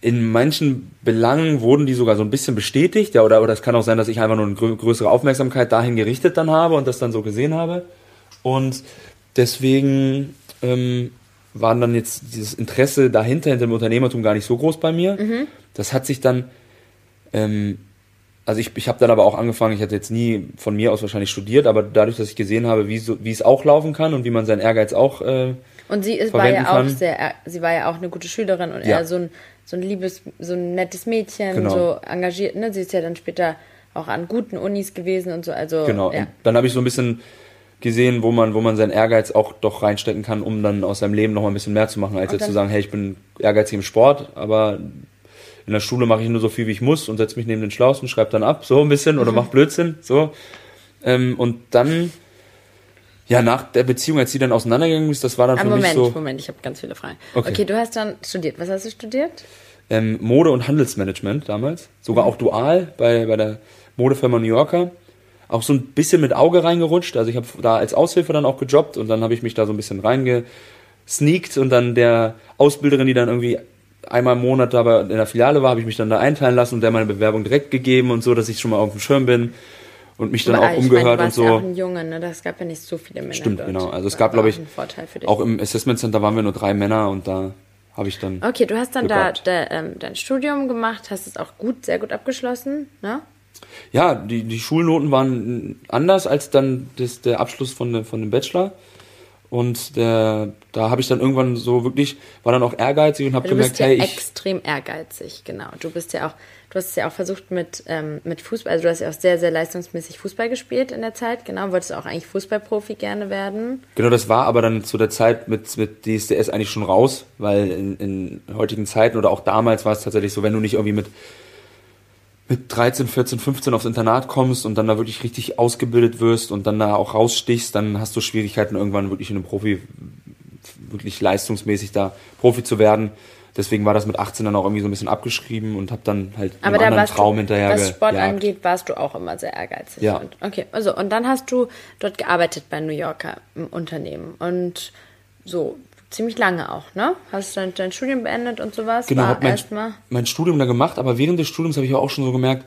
in manchen Belangen wurden die sogar so ein bisschen bestätigt. Ja, oder, oder es kann auch sein, dass ich einfach nur eine größere Aufmerksamkeit dahin gerichtet dann habe und das dann so gesehen habe. Und deswegen ähm, waren dann jetzt dieses Interesse dahinter, hinter dem Unternehmertum gar nicht so groß bei mir. Mhm. Das hat sich dann, ähm, also ich, ich habe dann aber auch angefangen, ich hatte jetzt nie von mir aus wahrscheinlich studiert, aber dadurch, dass ich gesehen habe, wie, so, wie es auch laufen kann und wie man seinen Ehrgeiz auch äh, Und sie ist, war ja kann. auch sehr, sie war ja auch eine gute Schülerin und ja. eher so ein, so ein liebes, so ein nettes Mädchen, genau. so engagiert, ne? Sie ist ja dann später auch an guten Unis gewesen und so, also. Genau, ja. dann habe ich so ein bisschen gesehen, wo man, wo man seinen Ehrgeiz auch doch reinstecken kann, um dann aus seinem Leben noch mal ein bisschen mehr zu machen, als jetzt zu sagen, hey, ich bin ehrgeizig im Sport, aber in der Schule mache ich nur so viel, wie ich muss und setze mich neben den Schlausten, schreibe dann ab, so ein bisschen, oder mhm. mach Blödsinn, so. Ähm, und dann, ja, nach der Beziehung, als sie dann auseinandergegangen ist, das war dann Aber für Moment, mich so... Moment, ich habe ganz viele Fragen. Okay. okay, du hast dann studiert. Was hast du studiert? Ähm, Mode- und Handelsmanagement damals. Sogar mhm. auch dual bei, bei der Modefirma New Yorker auch so ein bisschen mit Auge reingerutscht. Also ich habe da als Aushilfe dann auch gejobbt und dann habe ich mich da so ein bisschen reingesneakt und dann der Ausbilderin, die dann irgendwie einmal im Monat aber in der Filiale war, habe ich mich dann da einteilen lassen und der meine Bewerbung direkt gegeben und so, dass ich schon mal auf dem Schirm bin und mich dann aber auch umgehört meine, und so. Ja auch ein Junge, ne? Das gab ja nicht so viele Männer. Stimmt, dort. genau. Also es gab, glaube ich, auch im Assessment Center waren wir nur drei Männer und da habe ich dann. Okay, du hast dann da, da ähm, dein Studium gemacht, hast es auch gut, sehr gut abgeschlossen, ne? Ja, die, die Schulnoten waren anders als dann das, der Abschluss von, von dem Bachelor. Und der, da habe ich dann irgendwann so wirklich, war dann auch ehrgeizig und habe gemerkt, ja hey, ich. extrem ehrgeizig, genau. Du bist ja auch, du hast es ja auch versucht mit, ähm, mit Fußball, also du hast ja auch sehr, sehr leistungsmäßig Fußball gespielt in der Zeit, genau. Wolltest du auch eigentlich Fußballprofi gerne werden? Genau, das war aber dann zu der Zeit mit, mit DSDS eigentlich schon raus, weil in, in heutigen Zeiten oder auch damals war es tatsächlich so, wenn du nicht irgendwie mit mit 13, 14, 15 aufs Internat kommst und dann da wirklich richtig ausgebildet wirst und dann da auch rausstichst, dann hast du Schwierigkeiten irgendwann wirklich in einem Profi, wirklich leistungsmäßig da Profi zu werden. Deswegen war das mit 18 dann auch irgendwie so ein bisschen abgeschrieben und habe dann halt Aber einen anderen Traum du, hinterher Was Sport gejagt. angeht, warst du auch immer sehr ehrgeizig. Ja. Und, okay, also und dann hast du dort gearbeitet bei New Yorker im Unternehmen und so ziemlich lange auch, ne? Hast du dein, dein Studium beendet und sowas? Genau, habe mein, mein Studium da gemacht, aber während des Studiums habe ich auch schon so gemerkt,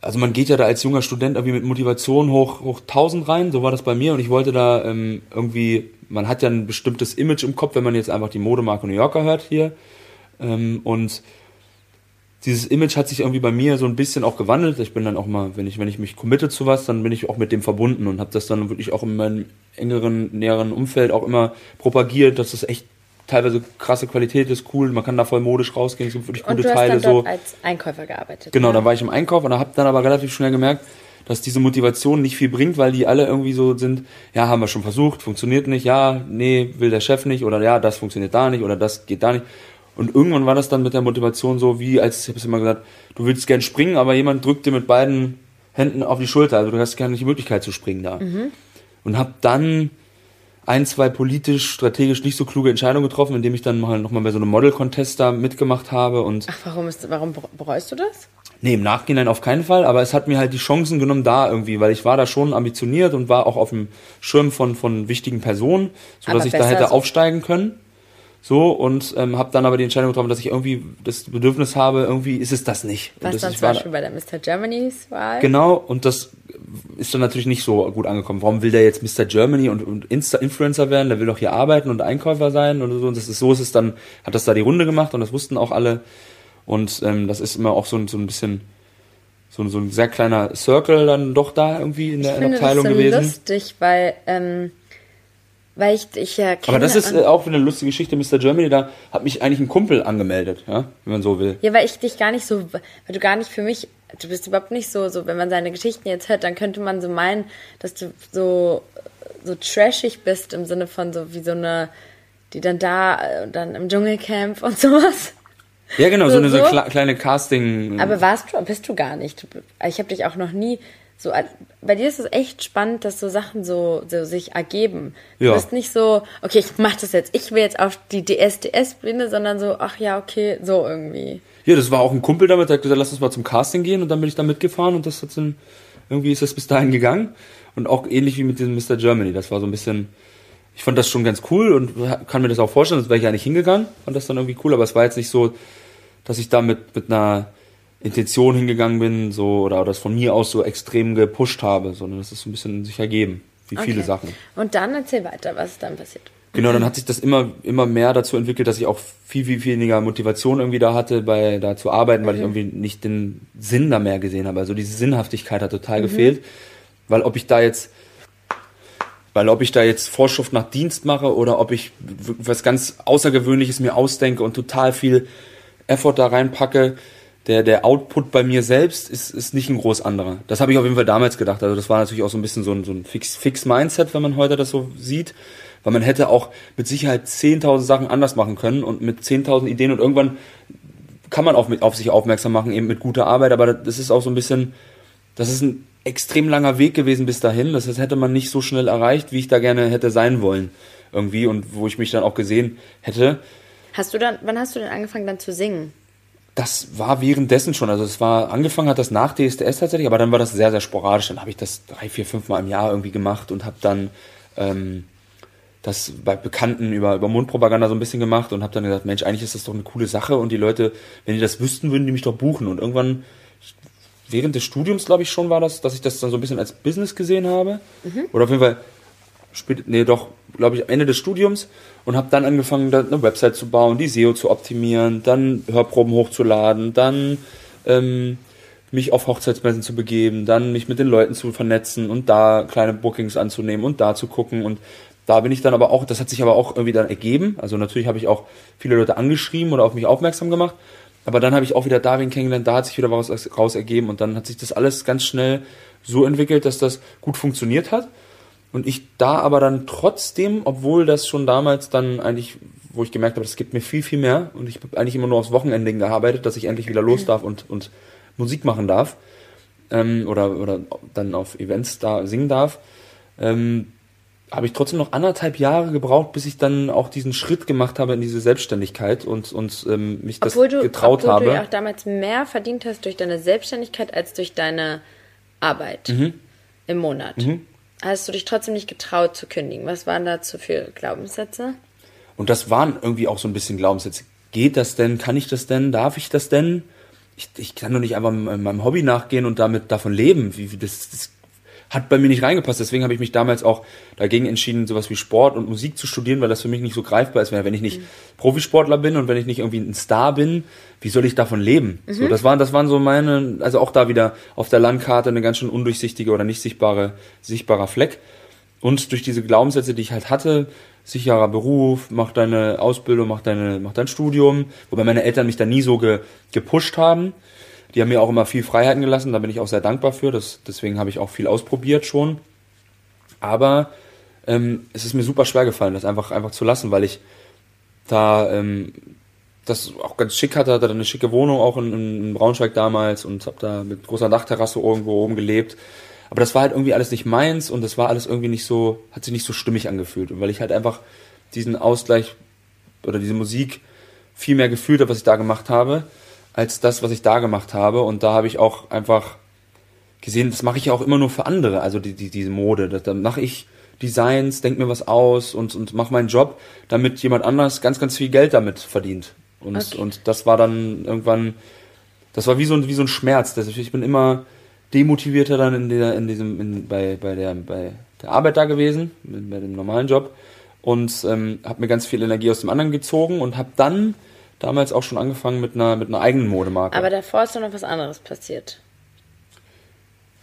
also man geht ja da als junger Student irgendwie mit Motivation hoch, hoch 1000 rein, so war das bei mir und ich wollte da ähm, irgendwie, man hat ja ein bestimmtes Image im Kopf, wenn man jetzt einfach die Modemarke New Yorker hört hier ähm, und dieses Image hat sich irgendwie bei mir so ein bisschen auch gewandelt. Ich bin dann auch mal, wenn ich, wenn ich mich committe zu was, dann bin ich auch mit dem verbunden und habe das dann wirklich auch in meinem engeren, näheren Umfeld auch immer propagiert, dass das echt teilweise krasse Qualität ist, cool, man kann da voll modisch rausgehen, es gibt wirklich und gute du Teile. Hast dann dort so. als Einkäufer gearbeitet. Genau, ne? da war ich im Einkauf und habe dann aber relativ schnell gemerkt, dass diese Motivation nicht viel bringt, weil die alle irgendwie so sind, ja, haben wir schon versucht, funktioniert nicht, ja, nee, will der Chef nicht oder ja, das funktioniert da nicht oder das geht da nicht. Und irgendwann war das dann mit der Motivation so, wie als ich habe es immer gesagt, du willst gern springen, aber jemand drückt dir mit beiden Händen auf die Schulter. Also du hast gar nicht die Möglichkeit zu springen da. Und habe dann ein, zwei politisch, strategisch nicht so kluge Entscheidungen getroffen, indem ich dann mal nochmal bei so einem Model-Contest da mitgemacht habe und Ach, warum, ist, warum bereust du das? Nee, im Nachhinein auf keinen Fall, aber es hat mir halt die Chancen genommen da irgendwie, weil ich war da schon ambitioniert und war auch auf dem Schirm von, von wichtigen Personen, so Aber dass ich da hätte so- aufsteigen können. So, und ähm, habe dann aber die Entscheidung getroffen, dass ich irgendwie das Bedürfnis habe, irgendwie ist es das nicht. Was das, dann ich zum war Beispiel bei der Mr. Germany's Wahl? Genau, und das ist dann natürlich nicht so gut angekommen. Warum will der jetzt Mr. Germany und, und Insta-Influencer werden? Der will doch hier arbeiten und Einkäufer sein und so. Und das ist so ist es dann, hat das da die Runde gemacht und das wussten auch alle. Und ähm, das ist immer auch so, ein- so ein bisschen so, ein- so ein sehr kleiner Circle dann doch da irgendwie in der, ich der finde Abteilung das so gewesen. lustig, weil, ähm, weil ich, ich ja kenne... Aber das ist äh, auch wieder eine lustige Geschichte. Mr. Germany, da hat mich eigentlich ein Kumpel angemeldet, ja, wenn man so will. Ja, weil ich dich gar nicht so, weil du gar nicht für mich, du bist überhaupt nicht so, so, wenn man seine Geschichten jetzt hört, dann könnte man so meinen, dass du so, so trashig bist im Sinne von so wie so eine, die dann da äh, und dann im Dschungelcamp und sowas. Ja, genau, so, So- eine so so? kle- kleine Casting. Aber warst du, bist du gar nicht. Ich habe dich auch noch nie so, bei dir ist es echt spannend, dass so Sachen so, so sich ergeben. Du Ja. bist nicht so, okay, ich mach das jetzt, ich will jetzt auf die DSDS-Bühne, sondern so, ach ja, okay, so irgendwie. Ja, das war auch ein Kumpel damit, der hat gesagt, lass uns mal zum Casting gehen und dann bin ich da mitgefahren und das hat dann, irgendwie ist das bis dahin gegangen. Und auch ähnlich wie mit diesem Mr. Germany. Das war so ein bisschen, ich fand das schon ganz cool und kann mir das auch vorstellen, das wäre ich ja nicht hingegangen, fand das dann irgendwie cool, aber es war jetzt nicht so, dass ich da mit, mit einer Intention hingegangen bin, so, oder das von mir aus so extrem gepusht habe, sondern das ist so ein bisschen sich ergeben, wie viele Okay. Sachen. Und dann erzähl weiter, was ist dann passiert. Genau, dann hat sich das immer, immer mehr dazu entwickelt, dass ich auch viel, viel weniger Motivation irgendwie da hatte, bei, da zu arbeiten, weil ich irgendwie nicht den Sinn da mehr gesehen habe. Also diese Sinnhaftigkeit hat total gefehlt. Weil ob ich da jetzt, weil ob ich da jetzt Vorschrift nach Dienst mache oder ob ich was ganz Außergewöhnliches mir ausdenke und total viel Effort da reinpacke, der, der Output bei mir selbst ist, ist nicht ein groß anderer. Das habe ich auf jeden Fall damals gedacht. Also das war natürlich auch so ein bisschen so ein, so ein fix, fix Mindset, wenn man heute das so sieht. Weil man hätte auch mit Sicherheit 10.000 Sachen anders machen können und mit 10.000 Ideen und irgendwann kann man auch mit, auf sich aufmerksam machen, eben mit guter Arbeit, aber das ist auch so ein bisschen, das ist ein extrem langer Weg gewesen bis dahin. Das hätte man nicht so schnell erreicht, wie ich da gerne hätte sein wollen. Irgendwie und wo ich mich dann auch gesehen hätte. Hast du dann, wann hast du denn angefangen dann zu singen? Das war währenddessen schon. Also es war, angefangen hat das nach DSDS tatsächlich, aber dann war das sehr, sehr sporadisch. Dann habe ich das drei, vier, fünf Mal im Jahr irgendwie gemacht und habe dann ähm, das bei Bekannten über, über Mundpropaganda so ein bisschen gemacht und habe dann gesagt, Mensch, eigentlich ist das doch eine coole Sache und die Leute, wenn die das wüssten, würden die mich doch buchen. Und irgendwann, während des Studiums, glaube ich schon, war das, dass ich das dann so ein bisschen als Business gesehen habe. Oder auf jeden Fall, spät, nee, doch, glaube ich, Ende des Studiums und habe dann angefangen, eine Website zu bauen, die SEO zu optimieren, dann Hörproben hochzuladen, dann ähm, mich auf Hochzeitsmessen zu begeben, dann mich mit den Leuten zu vernetzen und da kleine Bookings anzunehmen und da zu gucken und da bin ich dann aber auch, das hat sich aber auch irgendwie dann ergeben. Also natürlich habe ich auch viele Leute angeschrieben oder auf mich aufmerksam gemacht. Aber dann habe ich auch wieder Darwin kennengelernt, da hat sich wieder was raus ergeben und dann hat sich das alles ganz schnell so entwickelt, dass das gut funktioniert hat. Und ich da aber dann trotzdem, obwohl das schon damals dann eigentlich, wo ich gemerkt habe, das gibt mir viel, viel mehr und ich habe eigentlich immer nur aufs Wochenende gearbeitet, dass ich endlich wieder los darf und, und Musik machen darf ähm, oder, oder dann auf Events da singen darf, ähm, habe ich trotzdem noch anderthalb Jahre gebraucht, bis ich dann auch diesen Schritt gemacht habe in diese Selbstständigkeit und, und ähm, mich das Obwohl du, getraut obwohl habe. du ja auch damals mehr verdient hast durch deine Selbstständigkeit als durch deine Arbeit Mhm. im Monat. Hast du dich trotzdem nicht getraut zu kündigen? Was waren dazu für Glaubenssätze? Und das waren irgendwie auch so ein bisschen Glaubenssätze. Geht das denn? Kann ich das denn? Darf ich das denn? Ich, ich kann doch nicht einfach meinem meinem Hobby nachgehen und damit davon leben. Wie, wie das, das hat bei mir nicht reingepasst. Deswegen habe ich mich damals auch dagegen entschieden, sowas wie Sport und Musik zu studieren, weil das für mich nicht so greifbar ist. Wenn ich nicht Profisportler bin und wenn ich nicht irgendwie ein Star bin, wie soll ich davon leben? So, das waren, das waren so meine, also auch da wieder auf der Landkarte eine ganz schön undurchsichtige oder nicht sichtbare, sichtbarer Fleck. Und durch diese Glaubenssätze, die ich halt hatte, sicherer Beruf, mach deine Ausbildung, mach, deine, mach dein Studium, wobei meine Eltern mich da nie so ge, gepusht haben. Die haben mir auch immer viel Freiheiten gelassen, da bin ich auch sehr dankbar für. Das, deswegen habe ich auch viel ausprobiert schon. Aber ähm, es ist mir super schwer gefallen, das einfach, einfach zu lassen, weil ich da ähm, das auch ganz schick hatte, hatte eine schicke Wohnung auch in, in Braunschweig damals und habe da mit großer Dachterrasse irgendwo oben gelebt. Aber das war halt irgendwie alles nicht meins und das war alles irgendwie nicht so, hat sich nicht so stimmig angefühlt. Und weil ich halt einfach diesen Ausgleich oder diese Musik viel mehr gefühlt habe, was ich da gemacht habe, als das, was ich da gemacht habe. Und da habe ich auch einfach gesehen, das mache ich ja auch immer nur für andere, also die, die, diese Mode. Da, da mache ich Designs, denk mir was aus und, und mache meinen Job, damit jemand anders ganz, ganz viel Geld damit verdient. Und, okay. und das war dann irgendwann, das war wie so ein, wie so ein Schmerz. Das, ich bin immer demotivierter dann in der, in diesem, in, bei, bei der, bei der Arbeit da gewesen, bei dem normalen Job und ähm, habe mir ganz viel Energie aus dem anderen gezogen und habe dann damals auch schon angefangen mit einer, mit einer eigenen Modemarke. Aber davor ist doch noch was anderes passiert.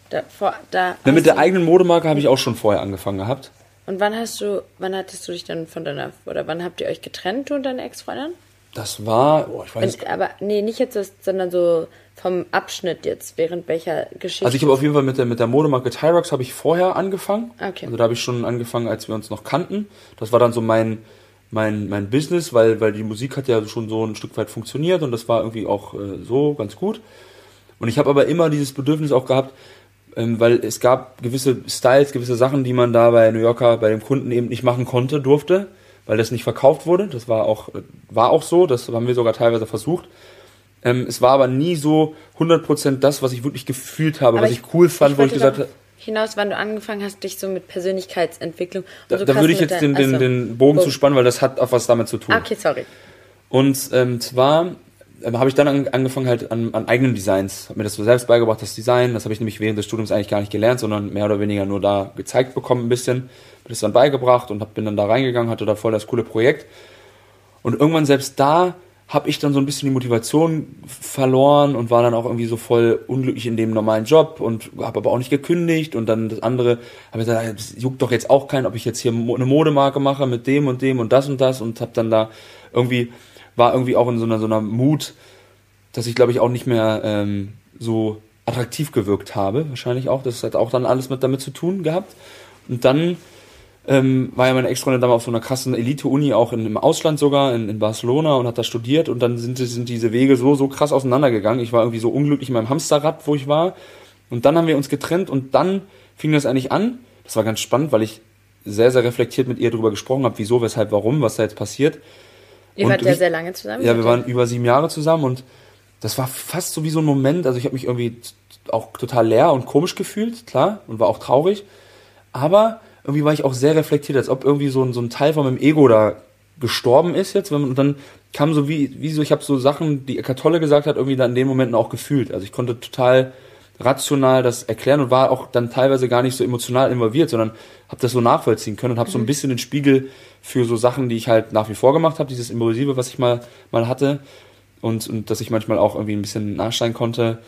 Davor, da ja, mit der eigenen Modemarke habe ich auch schon vorher angefangen gehabt. Und wann hast du, wann hattest du dich dann von deiner, oder wann habt ihr euch getrennt, du und deine Ex-Freundin? Das war, oh, ich weiß und, Aber nee, nicht jetzt, sondern so vom Abschnitt jetzt, während welcher Geschichte? Also ich habe auf jeden Fall mit der, mit der Modemarke Tyrox habe ich vorher angefangen. Okay. Also da habe ich schon angefangen, als wir uns noch kannten. Das war dann so mein, mein, mein Business, weil, weil die Musik hat ja schon so ein Stück weit funktioniert und das war irgendwie auch äh, so ganz gut. Und ich habe aber immer dieses Bedürfnis auch gehabt, ähm, weil es gab gewisse Styles, gewisse Sachen, die man da bei New Yorker, bei dem Kunden eben nicht machen konnte, durfte, weil das nicht verkauft wurde. Das war auch, war auch so, das haben wir sogar teilweise versucht. Ähm, es war aber nie so 100% das, was ich wirklich gefühlt habe, aber was ich, ich cool fand, ich wo ich gesagt habe, hinaus, wann du angefangen hast, dich so mit Persönlichkeitsentwicklung. Da, so da würde ich jetzt den, den, den Bogen, Bogen zu spannen, weil das hat auch was damit zu tun. Okay, sorry. Und ähm, zwar ähm, habe ich dann an, angefangen halt an, an eigenen Designs, habe mir das so selbst beigebracht, das Design. Das habe ich nämlich während des Studiums eigentlich gar nicht gelernt, sondern mehr oder weniger nur da gezeigt bekommen ein bisschen. Habe das dann beigebracht und hab, bin dann da reingegangen, hatte da voll das coole Projekt. Und irgendwann selbst da habe ich dann so ein bisschen die Motivation verloren und war dann auch irgendwie so voll unglücklich in dem normalen Job und habe aber auch nicht gekündigt. Und dann das andere habe ich gesagt, es juckt doch jetzt auch keinen, ob ich jetzt hier eine Modemarke mache mit dem und dem und das und das. Und habe dann da irgendwie war irgendwie auch in so einer so einer Mut, dass ich glaube ich auch nicht mehr ähm, so attraktiv gewirkt habe, wahrscheinlich auch, das hat auch dann alles mit damit zu tun gehabt. Und dann ähm, war ja meine Ex-Freundin damals auf so einer krassen Elite-Uni, auch in, im Ausland sogar, in, in Barcelona und hat da studiert und dann sind, sind diese Wege so, so krass auseinandergegangen. Ich war irgendwie so unglücklich in meinem Hamsterrad, wo ich war. Und dann haben wir uns getrennt und dann fing das eigentlich an. Das war ganz spannend, weil ich sehr, sehr reflektiert mit ihr darüber gesprochen habe, wieso, weshalb, warum, was da jetzt passiert. Ihr wart ja sehr lange zusammen? Ja, wir waren über sieben Jahre zusammen und das war fast so wie so ein Moment, also ich habe mich irgendwie auch total leer und komisch gefühlt, klar, und war auch traurig. Aber irgendwie war ich auch sehr reflektiert, als ob irgendwie so ein, so ein Teil von meinem Ego da gestorben ist jetzt. Und dann kam so wie, wie so, ich habe so Sachen, die Eckart Tolle gesagt hat, irgendwie dann in den Momenten auch gefühlt. Also ich konnte total rational das erklären und war auch dann teilweise gar nicht so emotional involviert, sondern habe das so nachvollziehen können und habe mhm. so ein mhm. bisschen den Spiegel für so Sachen, die ich halt nach wie vor gemacht habe, dieses Impulsive, was ich mal mal hatte und, und dass ich manchmal auch irgendwie ein bisschen nachsteigen konnte,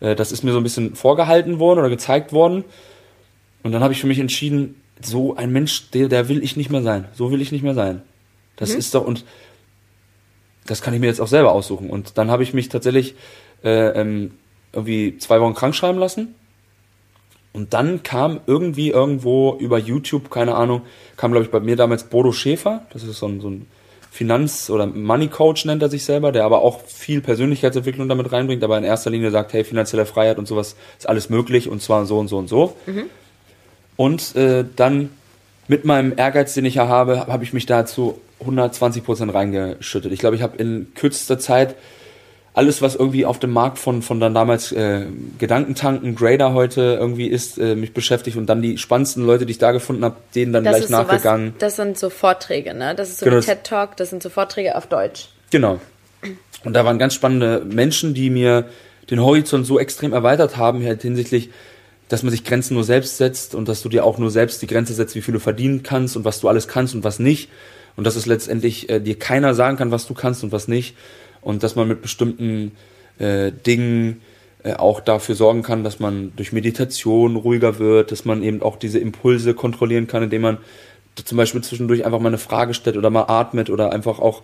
äh, das ist mir so ein bisschen vorgehalten worden oder gezeigt worden. Und dann habe ich für mich entschieden, so ein Mensch, der, der will ich nicht mehr sein. So will ich nicht mehr sein. Das mhm. ist doch, und das kann ich mir jetzt auch selber aussuchen. Und dann habe ich mich tatsächlich äh, ähm, irgendwie zwei Wochen krank schreiben lassen. Und dann kam irgendwie irgendwo über YouTube, keine Ahnung, kam glaube ich bei mir damals Bodo Schäfer, das ist so ein, so ein Finanz- oder Money Coach nennt er sich selber, der aber auch viel Persönlichkeitsentwicklung damit reinbringt, aber in erster Linie sagt, hey, finanzielle Freiheit und sowas ist alles möglich und zwar so und so und so. Mhm. Und äh, dann mit meinem Ehrgeiz, den ich ja habe, habe ich mich da zu 120 Prozent reingeschüttet. Ich glaube, ich habe in kürzester Zeit alles, was irgendwie auf dem Markt von, von dann damals äh, Gedankentanken, Grader heute irgendwie ist, äh, mich beschäftigt und dann die spannendsten Leute, die ich da gefunden habe, denen dann das gleich nachgegangen. Sowas, das sind so Vorträge, ne? Das ist so genau, TED Talk, das sind so Vorträge auf Deutsch. Genau. Und da waren ganz spannende Menschen, die mir den Horizont so extrem erweitert haben, halt hinsichtlich, dass man sich Grenzen nur selbst setzt und dass du dir auch nur selbst die Grenze setzt, wie viel du verdienen kannst und was du alles kannst und was nicht. Und dass es letztendlich äh, dir keiner sagen kann, was du kannst und was nicht. Und dass man mit bestimmten äh, Dingen äh, auch dafür sorgen kann, dass man durch Meditation ruhiger wird, dass man eben auch diese Impulse kontrollieren kann, indem man zum Beispiel zwischendurch einfach mal eine Frage stellt oder mal atmet oder einfach auch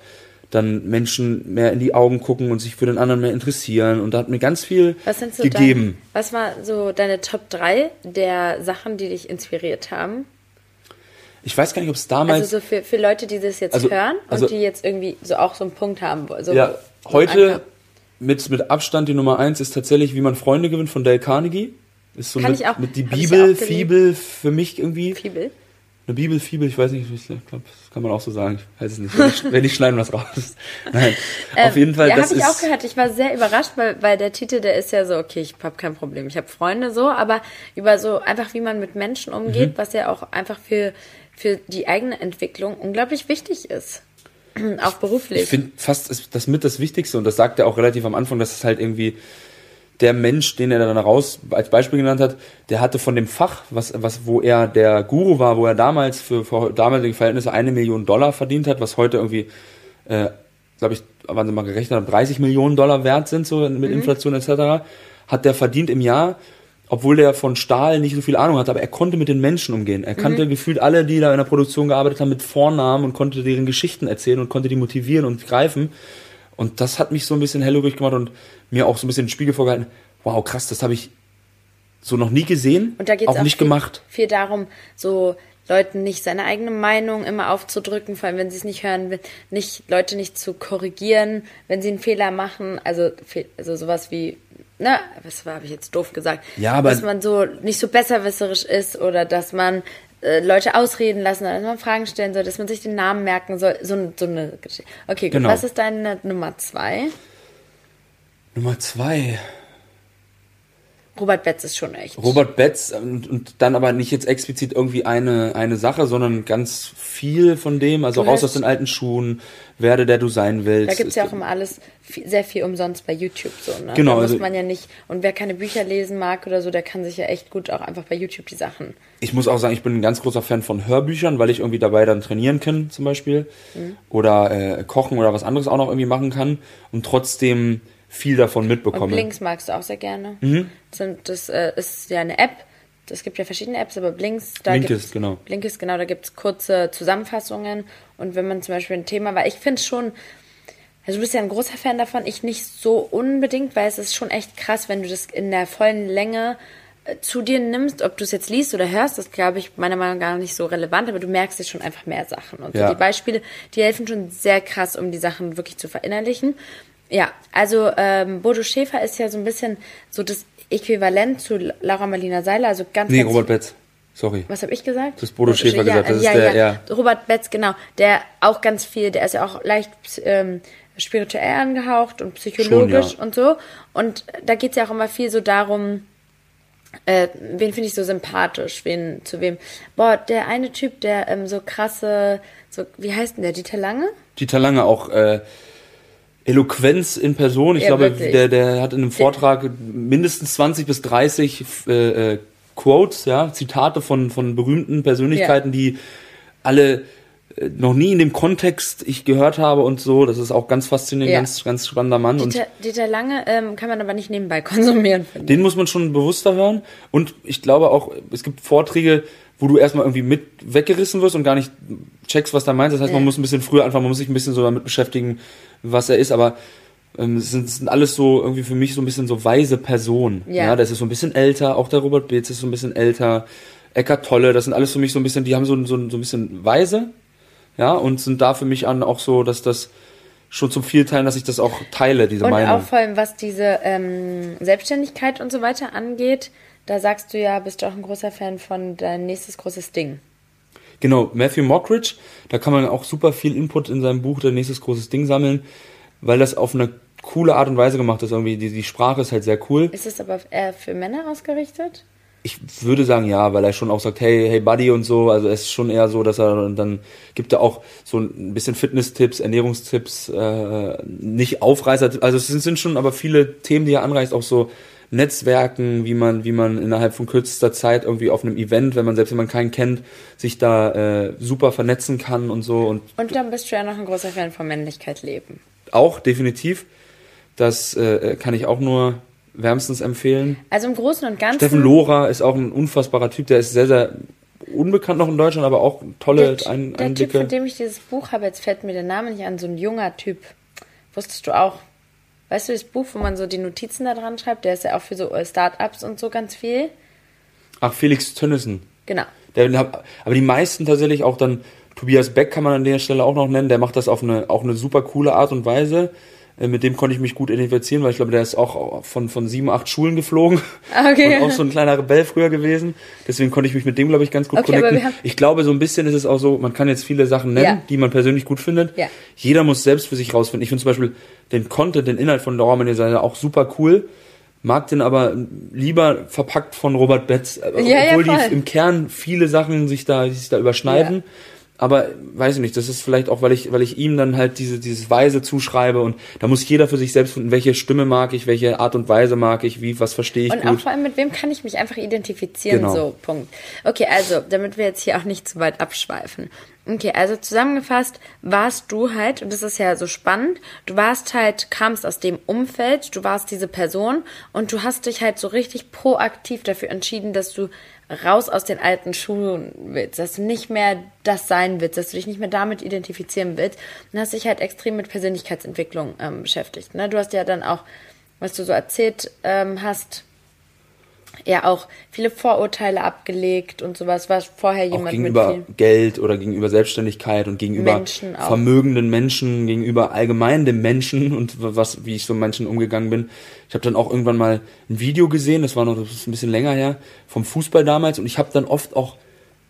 dann Menschen mehr in die Augen gucken und sich für den anderen mehr interessieren. Und da hat mir ganz viel so gegeben. Dein, was war so deine Top 3 der Sachen, die dich inspiriert haben? Ich weiß gar nicht, ob es damals. Also so für, für Leute, die das jetzt also, hören und also, die jetzt irgendwie so auch so einen Punkt haben. So, ja, heute mit, mit Abstand die Nummer eins ist tatsächlich, wie man Freunde gewinnt von Dale Carnegie. Ist so Kann mit, ich auch- mit die Bibel. Fibel für mich irgendwie. Fibel. Eine Bibel, Fibel, ich weiß nicht, ich glaube, das kann man auch so sagen. Ich weiß es nicht. Wenn ich, wenn ich schneiden was raus. Nein. Auf jeden Fall, Ähm, ja, das habe ich auch gehört. Ich war sehr überrascht, weil, weil der Titel, der ist ja so, okay, ich habe kein Problem. Ich habe Freunde so, aber über so einfach, wie man mit Menschen umgeht, Mhm. was ja auch einfach für, für die eigene Entwicklung unglaublich wichtig ist. auch beruflich. Ich finde fast ist das mit das Wichtigste und das sagt er auch relativ am Anfang, dass es halt irgendwie der Mensch, den er dann raus als Beispiel genannt hat, der hatte von dem Fach, was, was, wo er der Guru war, wo er damals für, für damalige Verhältnisse eine Million Dollar verdient hat, was heute irgendwie, äh, glaube ich, wann sie mal gerechnet haben, 30 Millionen Dollar wert sind, so mit Inflation etc., hat der verdient im Jahr, obwohl der von Stahl nicht so viel Ahnung hatte, aber er konnte mit den Menschen umgehen. Er kannte gefühlt alle, die da in der Produktion gearbeitet haben, mit Vornamen und konnte deren Geschichten erzählen und konnte die motivieren und greifen. Und das hat mich so ein bisschen hellhörig gemacht und mir auch so ein bisschen den Spiegel vorgehalten. Wow, krass, das habe ich so noch nie gesehen, Und da geht auch es nicht viel, gemacht. viel darum, so Leuten nicht seine eigene Meinung immer aufzudrücken, vor allem wenn sie es nicht hören will, nicht Leute nicht zu korrigieren, wenn sie einen Fehler machen, also also sowas wie ne, was habe ich jetzt doof gesagt, Ja, aber- dass man so nicht so besserwisserisch ist oder dass man Leute ausreden lassen, dass man Fragen stellen soll, dass man sich den Namen merken soll, so, so eine Geschichte. Okay, gut. Genau. Was ist deine Nummer zwei? Nummer zwei. Robert Betz ist schon echt. Robert Betz und, und dann aber nicht jetzt explizit irgendwie eine, eine Sache, sondern ganz viel von dem, also Du raus aus den alten Schuhen, werde der du sein willst. Da gibt's ja auch immer alles viel, sehr viel umsonst bei YouTube so, ne? Genau, Da muss also- man ja nicht. Und wer keine Bücher lesen mag oder so, der kann sich ja echt gut auch einfach bei YouTube die Sachen. Ich muss auch sagen, ich bin ein ganz großer Fan von Hörbüchern, weil ich irgendwie dabei dann trainieren kann, zum Beispiel. Mhm. Oder äh, kochen oder was anderes auch noch irgendwie machen kann und trotzdem viel davon Und mitbekomme. Blinks magst du auch sehr gerne. Mhm. Das, äh, ist ja eine App. Es gibt ja verschiedene Apps, aber Blinks, da gibt's, genau. Blinkist, genau, da gibt's kurze Zusammenfassungen. Und wenn man zum Beispiel ein Thema, weil ich finde schon, also du bist ja ein großer Fan davon, ich nicht so unbedingt, weil es ist schon echt krass, wenn du das in der vollen Länge äh, zu dir nimmst, ob du es jetzt liest oder hörst, das glaube ich meiner Meinung nach gar nicht so relevant, aber du merkst jetzt schon einfach mehr Sachen. Und so Ja. die Beispiele, die helfen schon sehr krass, um die Sachen wirklich zu verinnerlichen. Ja, also ähm, Bodo Schäfer ist ja so ein bisschen so das Äquivalent zu Laura Marlina Seiler, also ganz, Nee, ganz Robert Betz. Sorry. was habe ich gesagt? Du hast Bodo Schäfer gesagt, das ist ja, der- ja. ja. Robert Betz, genau. Der auch ganz viel, der ist ja auch leicht ähm, spirituell angehaucht und psychologisch Schon, ja. und so. Und da geht's ja auch immer viel so darum, äh, wen finde ich so sympathisch, wen, zu wem. Boah, der eine Typ, der ähm, so krasse, so, wie heißt denn der, Dieter Lange? Dieter Lange auch äh, Eloquenz in Person. Ich Ja, glaube, wirklich. der, der hat in einem Vortrag mindestens 20 bis 30 äh, äh, Quotes, ja, Zitate von, von berühmten Persönlichkeiten, die alle äh, noch nie in dem Kontext ich gehört habe und so. Das ist auch ganz faszinierend, Ja. ganz, ganz spannender Mann. Dieter, Dieter Lange ähm, kann man aber nicht nebenbei konsumieren, den muss man schon bewusster hören. Und ich glaube auch, es gibt Vorträge, wo du erstmal irgendwie mit weggerissen wirst und gar nicht checkst, was da meinst. Das heißt, man muss ein bisschen früher anfangen, man muss sich ein bisschen so damit beschäftigen, was er ist. Aber ähm, es sind, es sind alles so irgendwie für mich so ein bisschen so weise Personen. Ja. Ja, das ist so ein bisschen älter. Auch der Robert Beetz ist so ein bisschen älter. Eckart Tolle, das sind alles für mich so ein bisschen, die haben so, so, so ein bisschen weise. Ja, und sind da für mich an auch so, dass das schon zum Vielteilen, dass ich das auch teile, diese Und Meinung. auch vor allem, was diese ähm, Selbstständigkeit und so weiter angeht, da sagst du ja, bist du auch ein großer Fan von dein nächstes großes Ding. Genau, Matthew Mockridge, da kann man auch super viel Input in seinem Buch, der nächstes großes Ding sammeln, weil das auf eine coole Art und Weise gemacht ist. Irgendwie die, die Sprache ist halt sehr cool. Ist es aber eher für Männer ausgerichtet? Ich würde sagen ja, weil er schon auch sagt, hey, hey Buddy und so. Also es ist schon eher so, dass er und dann gibt er auch so ein bisschen Fitness-Tipps, Ernährungstipps, äh, nicht Aufreißer. Also es sind, sind schon aber viele Themen, die er anreißt, auch so Netzwerken, wie man, wie man innerhalb von kürzester Zeit irgendwie auf einem Event, wenn man selbst wenn man keinen kennt, sich da äh, super vernetzen kann und so und Und dann bist du ja noch ein großer Fan von Männlichkeit leben. auch definitiv. Das äh, kann ich auch nur wärmstens empfehlen. Also im Großen und Ganzen. Steffen Lohrer ist auch ein unfassbarer Typ, der ist sehr, sehr unbekannt noch in Deutschland, aber auch tolle der, Ein der Typ, Einblicke. von dem ich dieses Buch habe, jetzt fällt mir der Name nicht an, so ein junger Typ. Wusstest du auch? Weißt du das Buch, wo man so die Notizen da dran schreibt? Der ist ja auch für so Start-ups und so ganz viel. Ach, Felix Tönnissen. Genau. Der, aber die meisten tatsächlich auch dann, Tobias Beck kann man an der Stelle auch noch nennen, der macht das auf eine, auch eine super coole Art und Weise. Äh, mit dem konnte ich mich gut identifizieren, weil ich glaube, der ist auch von, von sieben, acht Schulen geflogen. Ah, Okay. Und auch so ein kleiner Rebell früher gewesen. Deswegen konnte ich mich mit dem, glaube ich, ganz gut Okay, connecten. Ich glaube, so ein bisschen ist es auch so, man kann jetzt viele Sachen nennen, Ja. die man persönlich gut findet. Ja. Jeder muss selbst für sich rausfinden. Ich finde zum Beispiel den Content, den Inhalt von Laura Menezes auch super cool. Mag den aber lieber verpackt von Robert Betz, äh, Ja, obwohl die im Kern viele Sachen sich da, sich da überschneiden. Aber weiß ich nicht, das ist vielleicht auch, weil ich, weil ich ihm dann halt diese, dieses Weise zuschreibe und da muss jeder für sich selbst finden, welche Stimme mag ich, welche Art und Weise mag ich, wie, was verstehe ich Und auch gut. vor allem, mit wem kann ich mich einfach identifizieren, Genau. so, Punkt. Okay, also, damit wir jetzt hier auch nicht zu weit abschweifen. Okay, also zusammengefasst warst du halt, und das ist ja so spannend, du warst halt, kamst aus dem Umfeld, du warst diese Person und du hast dich halt so richtig proaktiv dafür entschieden, dass du raus aus den alten Schulen willst, dass du nicht mehr das sein willst, dass du dich nicht mehr damit identifizieren willst und hast dich halt extrem mit Persönlichkeitsentwicklung ähm, beschäftigt. Ne? Du hast ja dann auch, was du so erzählt ähm, hast, ja auch viele Vorurteile abgelegt und sowas. War vorher auch jemand mit gegenüber. Geld oder gegenüber Selbstständigkeit und gegenüber Menschen auch. vermögenden Menschen, gegenüber allgemein dem Menschen und was, wie ich so mit Menschen umgegangen bin. Ich habe dann auch irgendwann mal ein Video gesehen, das war noch das ein bisschen länger her, vom Fußball damals und ich habe dann oft auch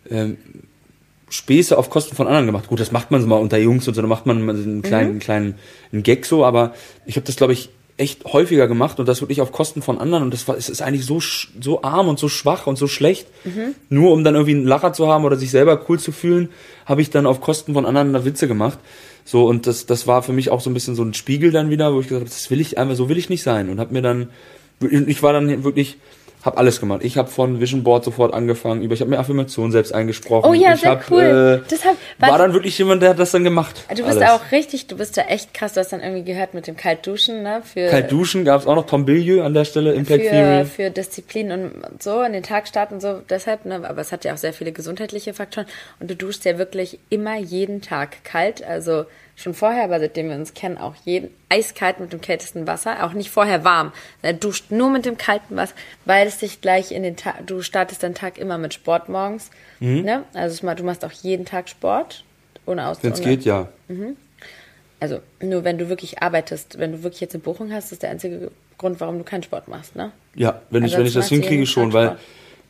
ähm, Späße auf Kosten von anderen gemacht. Gut, das macht man so mal unter Jungs und so, da macht man einen kleinen, einen kleinen einen Gag so, aber ich habe das, glaube ich, echt häufiger gemacht und das wirklich auf Kosten von anderen und das war, es ist eigentlich so, so arm und so schwach und so schlecht. Nur um dann irgendwie einen Lacher zu haben oder sich selber cool zu fühlen, habe ich dann auf Kosten von anderen da Witze gemacht. So, und das, das war für mich auch so ein bisschen so ein Spiegel dann wieder, wo ich gesagt habe, das will ich einfach, so will ich nicht sein. Und habe mir dann, ich war dann wirklich, habe alles gemacht. Ich habe von Vision Board sofort angefangen, über, ich habe mir Affirmation selbst eingesprochen. Oh ja, ich sehr hab, cool. Äh, Deshalb, war was- dann wirklich jemand, der hat das dann gemacht. Du bist alles. auch richtig, du bist da echt krass, du hast dann irgendwie gehört mit dem Kaltduschen, ne? Für, Kalt duschen gab es auch noch Tom Billieu an der Stelle, Impact für, Theory. für Disziplin und so, in den Tag starten und so, deshalb, ne? Aber es hat ja auch sehr viele gesundheitliche Faktoren. Und du duschst ja wirklich immer jeden Tag kalt, also schon vorher, aber seitdem wir uns kennen, auch jeden eiskalt mit dem kältesten Wasser, auch nicht vorher warm. Duscht nur mit dem kalten Wasser, weil es dich gleich in den Tag, du startest deinen Tag immer mit Sport morgens, Mhm. ne? Also du machst auch jeden Tag Sport, ohne aus. Wenn es geht, ja. Also nur wenn du wirklich arbeitest, wenn du wirklich jetzt eine Buchung hast, ist der einzige Grund, warum du keinen Sport machst, ne? Ja, wenn ich, wenn ich das hinkriege jeden schon, Tag weil, Sport.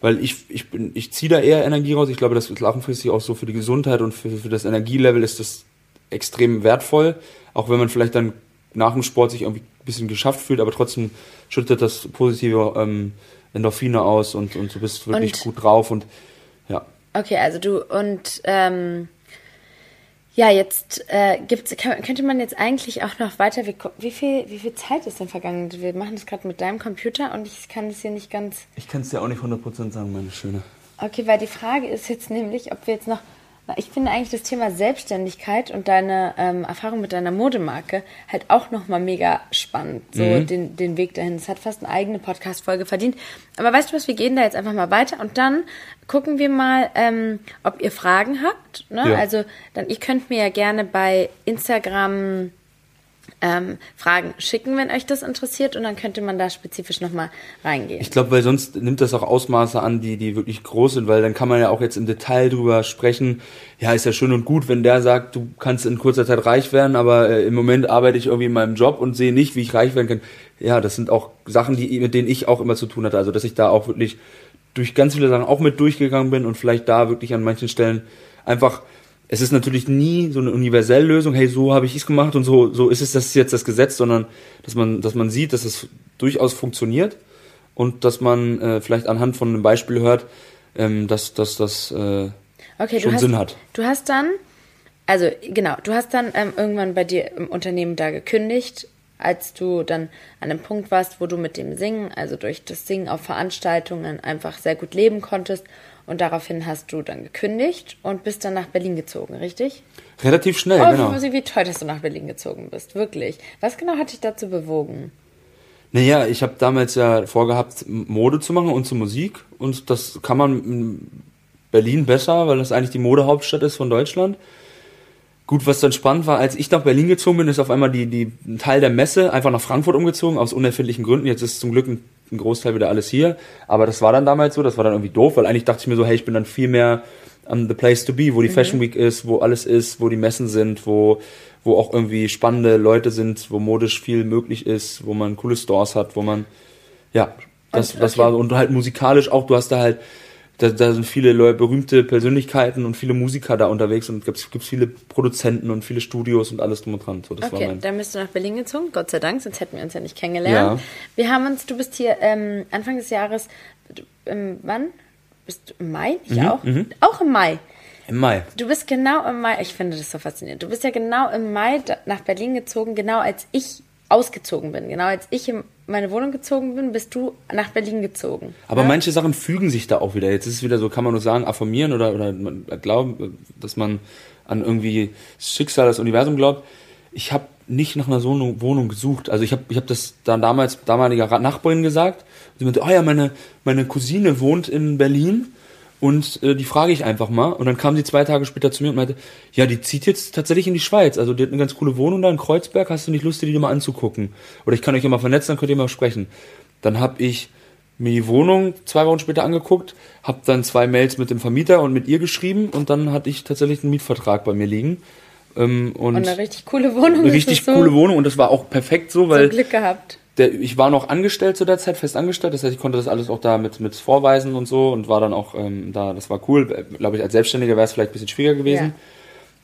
weil ich, ich bin, ich ziehe da eher Energie raus. Ich glaube, das ist langfristig auch so für die Gesundheit und für, für das Energielevel ist das extrem wertvoll. Auch wenn man vielleicht dann nach dem Sport sich irgendwie ein bisschen geschafft fühlt, aber trotzdem schüttet das positive ähm, Endorphine aus und, und du bist wirklich Und- gut drauf und ja. Okay, also du und ähm, ja, jetzt äh, gibt's, kann, könnte man jetzt eigentlich auch noch weiter. Wie, wie viel, wie viel Zeit ist denn vergangen? Wir machen das gerade mit deinem Computer und ich kann es hier nicht ganz. Ich kann es dir auch nicht 100% sagen, meine Schöne. Okay, weil die Frage ist jetzt nämlich, ob wir jetzt noch. Ich finde eigentlich das Thema Selbstständigkeit und deine ähm, Erfahrung mit deiner Modemarke halt auch nochmal mega spannend. So den, den Weg dahin. Es hat fast eine eigene Podcast-Folge verdient. Aber weißt du was, wir gehen da jetzt einfach mal weiter und dann gucken wir mal, ähm, ob ihr Fragen habt. Ne? Ja. Also dann, ihr könnt mir ja gerne bei Instagram ähm, Fragen schicken, wenn euch das interessiert und dann könnte man da spezifisch nochmal reingehen. Ich glaube, weil sonst nimmt das auch Ausmaße an, die, die wirklich groß sind, weil dann kann man ja auch jetzt im Detail drüber sprechen. Ja, ist ja schön und gut, wenn der sagt, du kannst in kurzer Zeit reich werden, aber äh, im Moment arbeite ich irgendwie in meinem Job und sehe nicht, wie ich reich werden kann. Ja, das sind auch Sachen, die, mit denen ich auch immer zu tun hatte. Also, dass ich da auch wirklich durch ganz viele Sachen auch mit durchgegangen bin und vielleicht da wirklich an manchen Stellen einfach es ist natürlich nie so eine universelle Lösung, hey, so habe ich es gemacht und so, so ist es das jetzt das Gesetz, sondern dass man, dass man sieht, dass es durchaus funktioniert und dass man äh, vielleicht anhand von einem Beispiel hört, ähm, dass, dass das äh, okay, schon du hast, Sinn hat. Du hast dann, also genau, du hast dann ähm, irgendwann bei dir im Unternehmen da gekündigt, als du dann an einem Punkt warst, wo du mit dem Singen, also durch das Singen auf Veranstaltungen einfach sehr gut leben konntest. Und daraufhin hast du dann gekündigt und bist dann nach Berlin gezogen, richtig? Relativ schnell, Oh, genau. wie, wie toll, dass du nach Berlin gezogen bist, wirklich. Was genau hat dich dazu bewogen? Naja, ich habe damals ja vorgehabt, Mode zu machen und zur Musik. Und das kann man in Berlin besser, weil das eigentlich die Modehauptstadt ist von Deutschland. Gut, was dann spannend war, als ich nach Berlin gezogen bin, ist auf einmal die, die, ein Teil der Messe einfach nach Frankfurt umgezogen, aus unerfindlichen Gründen. Jetzt ist zum Glück ein, ein Großteil wieder alles hier. Aber das war dann damals so, das war dann irgendwie doof, weil eigentlich dachte ich mir so, hey, ich bin dann viel mehr um, the place to be, wo die mhm. Fashion Week ist, wo alles ist, wo die Messen sind, wo, wo auch irgendwie spannende Leute sind, wo modisch viel möglich ist, wo man coole Stores hat, wo man, ja, das, und, das war, und halt musikalisch auch, du hast da halt, da, da sind viele Leute, berühmte Persönlichkeiten und viele Musiker da unterwegs und es gibt viele Produzenten und viele Studios und alles drum und dran. So, das okay, war mein dann bist du nach Berlin gezogen, Gott sei Dank, sonst hätten wir uns ja nicht kennengelernt. Ja. Wir haben uns, du bist hier ähm, Anfang des Jahres, ähm, wann? Bist du im Mai? Ich mhm, auch? Mhm. Auch im Mai. Im Mai. Du bist genau im Mai, ich finde das so faszinierend. Du bist ja genau im Mai nach Berlin gezogen, genau als ich ausgezogen bin. Genau als ich in meine Wohnung gezogen bin, bist du nach Berlin gezogen. Aber ja? manche Sachen fügen sich da auch wieder. Jetzt ist es wieder so, kann man nur sagen, affirmieren oder, oder glauben, dass man an irgendwie das Schicksal, das Universum glaubt. Ich habe nicht nach einer Wohnung, Wohnung gesucht. Also ich habe ich hab das dann damals damaliger Nachbarin gesagt. sie meinte, oh ja, meine, meine Cousine wohnt in Berlin und äh, die frage ich einfach mal. Und dann kam sie zwei Tage später zu mir und meinte, ja, die zieht jetzt tatsächlich in die Schweiz. Also die hat eine ganz coole Wohnung da in Kreuzberg. Hast du nicht Lust, dir die mal anzugucken? Oder ich kann euch ja mal vernetzen, dann könnt ihr mal sprechen. Dann habe ich mir die Wohnung zwei Wochen später angeguckt, habe dann zwei Mails mit dem Vermieter und mit ihr geschrieben und dann hatte ich tatsächlich einen Mietvertrag bei mir liegen. Ähm, und, und, eine richtig coole Wohnung. Eine richtig coole so Wohnung und das war auch perfekt so, weil. So Glück gehabt der, ich war noch angestellt zu der Zeit, fest angestellt, das heißt, ich konnte das alles auch da mit, mit vorweisen und so und war dann auch ähm, da, das war cool. Glaube ich, als Selbstständiger wäre es vielleicht ein bisschen schwieriger gewesen. Ja.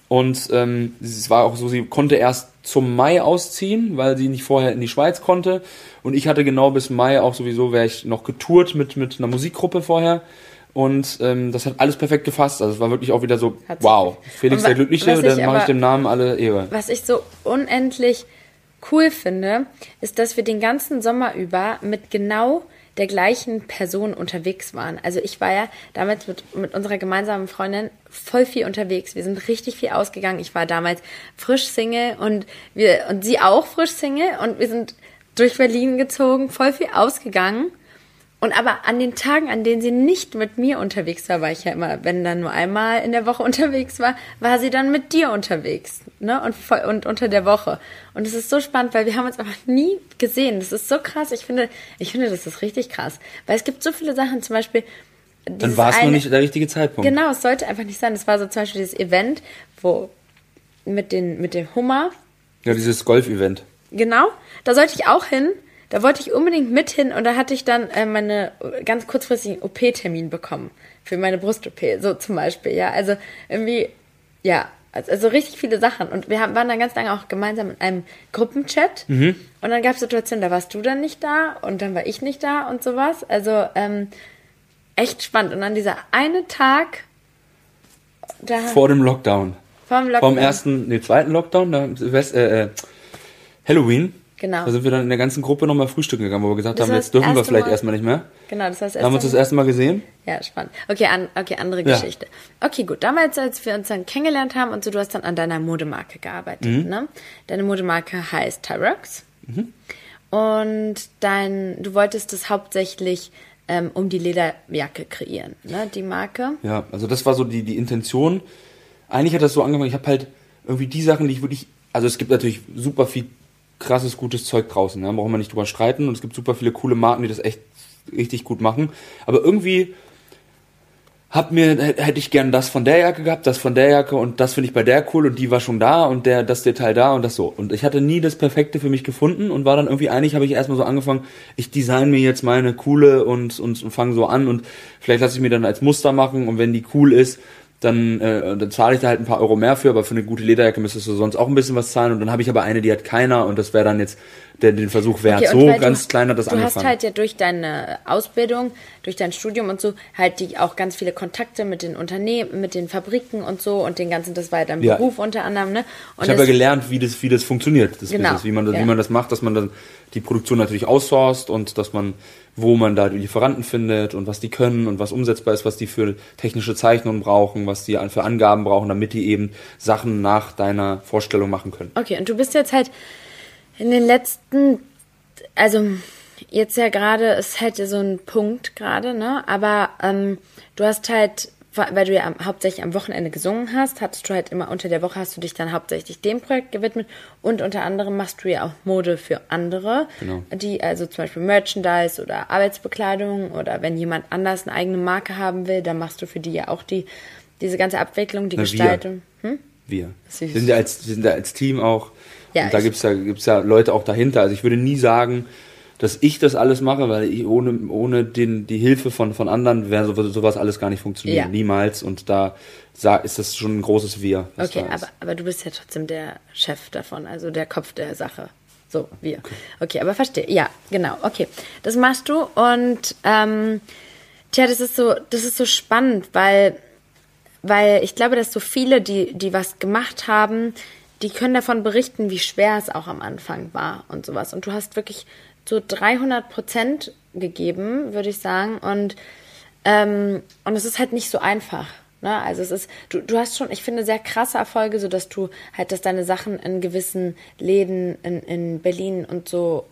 Und ähm, es war auch so, sie konnte erst zum Mai ausziehen, weil sie nicht vorher in die Schweiz konnte. Und ich hatte genau bis Mai auch sowieso, wäre ich noch getourt mit, mit einer Musikgruppe vorher. Und ähm, das hat alles perfekt gefasst. Also es war wirklich auch wieder so, wow, Felix der Glückliche, dann mache ich dem Namen alle Ehre. Was ich so unendlich cool finde, ist, dass wir den ganzen Sommer über mit genau der gleichen Person unterwegs waren. Also ich war ja damals mit, mit unserer gemeinsamen Freundin voll viel unterwegs. Wir sind richtig viel ausgegangen. Ich war damals frisch Single und wir und sie auch frisch Single und wir sind durch Berlin gezogen, voll viel ausgegangen. Und aber an den Tagen, an denen sie nicht mit mir unterwegs war, war ich ja immer, wenn dann nur einmal in der Woche unterwegs war, war sie dann mit dir unterwegs, ne? Und, voll, und unter der Woche. Und es ist so spannend, weil wir haben uns einfach nie gesehen. Das ist so krass. Ich finde, ich finde, das ist richtig krass. Weil es gibt so viele Sachen, zum Beispiel. Dann war es nur nicht der richtige Zeitpunkt. Genau, es sollte einfach nicht sein. Das war so zum Beispiel dieses Event, wo mit, den, mit dem Hummer. Ja, dieses Golf-Event. Genau, da sollte ich auch hin. Da wollte ich unbedingt mit hin und da hatte ich dann äh, meine ganz kurzfristigen OP-Termin bekommen. Für meine Brust-OP, so zum Beispiel, ja. Also irgendwie, ja, also richtig viele Sachen. Und wir haben, waren dann ganz lange auch gemeinsam in einem Gruppenchat. Mhm. Und dann gab es Situationen, da warst du dann nicht da und dann war ich nicht da und sowas. Also ähm, echt spannend. Und dann dieser eine Tag. Da vor dem Lockdown. Vor dem Lockdown. Vom ersten, nee, zweiten Lockdown, da, äh, äh, Halloween. Genau. Da sind wir dann in der ganzen Gruppe nochmal frühstücken gegangen, wo wir gesagt das haben, jetzt dürfen wir vielleicht Mal, erstmal nicht mehr. Genau, das heißt erst Haben wir uns das erste Mal gesehen? Ja, spannend. Okay, an, okay andere ja. Geschichte. Okay, gut. Damals, als wir uns dann kennengelernt haben und so, du hast dann an deiner Modemarke gearbeitet, mhm. ne? Deine Modemarke heißt Tyrox. Mhm. Und dein, du wolltest das hauptsächlich ähm, um die Lederjacke kreieren, ne? Die Marke. Ja, also das war so die, die Intention. Eigentlich hat das so angefangen, ich habe halt irgendwie die Sachen, die ich wirklich, also es gibt natürlich super viel krasses, gutes Zeug draußen. Da brauchen wir nicht drüber streiten. Und es gibt super viele coole Marken, die das echt richtig gut machen. Aber irgendwie hab mir, hätte ich gern das von der Jacke gehabt, das von der Jacke und das finde ich bei der cool und die war schon da und der, das Detail da und das so. Und ich hatte nie das Perfekte für mich gefunden und war dann irgendwie einig, habe ich erstmal so angefangen, ich design mir jetzt meine coole und, und, und fange so an und vielleicht lasse ich mir dann als Muster machen und wenn die cool ist, dann, äh, dann zahle ich da halt ein paar Euro mehr für, aber für eine gute Lederjacke müsstest du sonst auch ein bisschen was zahlen. Und dann habe ich aber eine, die hat keiner. Und das wäre dann jetzt der, den Versuch wert. Okay, so ganz du, klein hat das du angefangen. Du hast halt ja durch deine Ausbildung, durch dein Studium und so halt die auch ganz viele Kontakte mit den Unternehmen, mit den Fabriken und so und den ganzen, das war ja dein ja. Beruf unter anderem, ne? Und ich habe ja gelernt, wie das, wie das funktioniert, das genau. Business, wie man, ja. wie man das macht, dass man dann die Produktion natürlich outsourced und dass man wo man da die Lieferanten findet und was die können und was umsetzbar ist, was die für technische Zeichnungen brauchen, was die für Angaben brauchen, damit die eben Sachen nach deiner Vorstellung machen können. Okay, und du bist jetzt halt in den letzten, also jetzt ja gerade, ist halt so ein Punkt gerade, ne? Aber ähm, du hast halt weil du ja hauptsächlich am Wochenende gesungen hast, hattest du halt immer unter der Woche hast du dich dann hauptsächlich dem Projekt gewidmet und unter anderem machst du ja auch Mode für andere, genau. die also zum Beispiel Merchandise oder Arbeitsbekleidung oder wenn jemand anders eine eigene Marke haben will, dann machst du für die ja auch die diese ganze Abwicklung, die Na, Gestaltung. Wir. Hm? wir. Sind ja als, wir sind ja als Team auch. Ja, und da gibt es ja, gibt's ja Leute auch dahinter. Also ich würde nie sagen, dass ich das alles mache, weil ich ohne, ohne den, die Hilfe von, von anderen wäre so, sowas alles gar nicht funktionieren. Ja. Niemals. Und da ist das schon ein großes Wir. Okay, aber, aber du bist ja trotzdem der Chef davon, also der Kopf der Sache. So, wir. Okay, okay aber verstehe. Ja, genau. Okay. Das machst du und ähm, tja, das ist so, das ist so spannend, weil, weil ich glaube, dass so viele, die, die was gemacht haben, die können davon berichten, wie schwer es auch am Anfang war und sowas. Und du hast wirklich so 300 Prozent gegeben, würde ich sagen. Und, ähm, und es ist halt nicht so einfach. Ne? Also es ist, du, du hast schon, ich finde, sehr krasse Erfolge, so dass du halt, dass deine Sachen in gewissen Läden in, in Berlin und so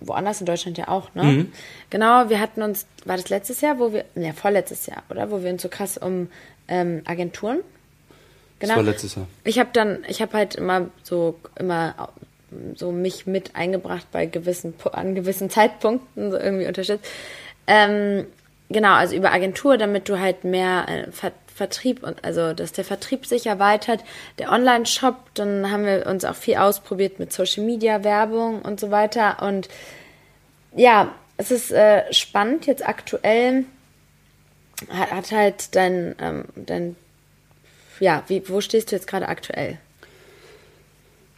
woanders in Deutschland ja auch, ne? Mhm. Genau, wir hatten uns, war das letztes Jahr, wo wir, ne, vorletztes Jahr, oder? Wo wir uns so krass um ähm, Agenturen. Genau. Das war letztes Jahr. Ich habe dann, ich habe halt immer so, immer so mich mit eingebracht bei gewissen, an gewissen Zeitpunkten, so irgendwie unterstützt. Ähm, genau, also über Agentur, damit du halt mehr äh, Vertrieb und also dass der Vertrieb sich erweitert, der Online-Shop, dann haben wir uns auch viel ausprobiert mit Social Media, Werbung und so weiter. Und ja, es ist äh, spannend jetzt aktuell. Hat, hat halt dein, ähm, dein, ja, wie, wo stehst du jetzt gerade aktuell?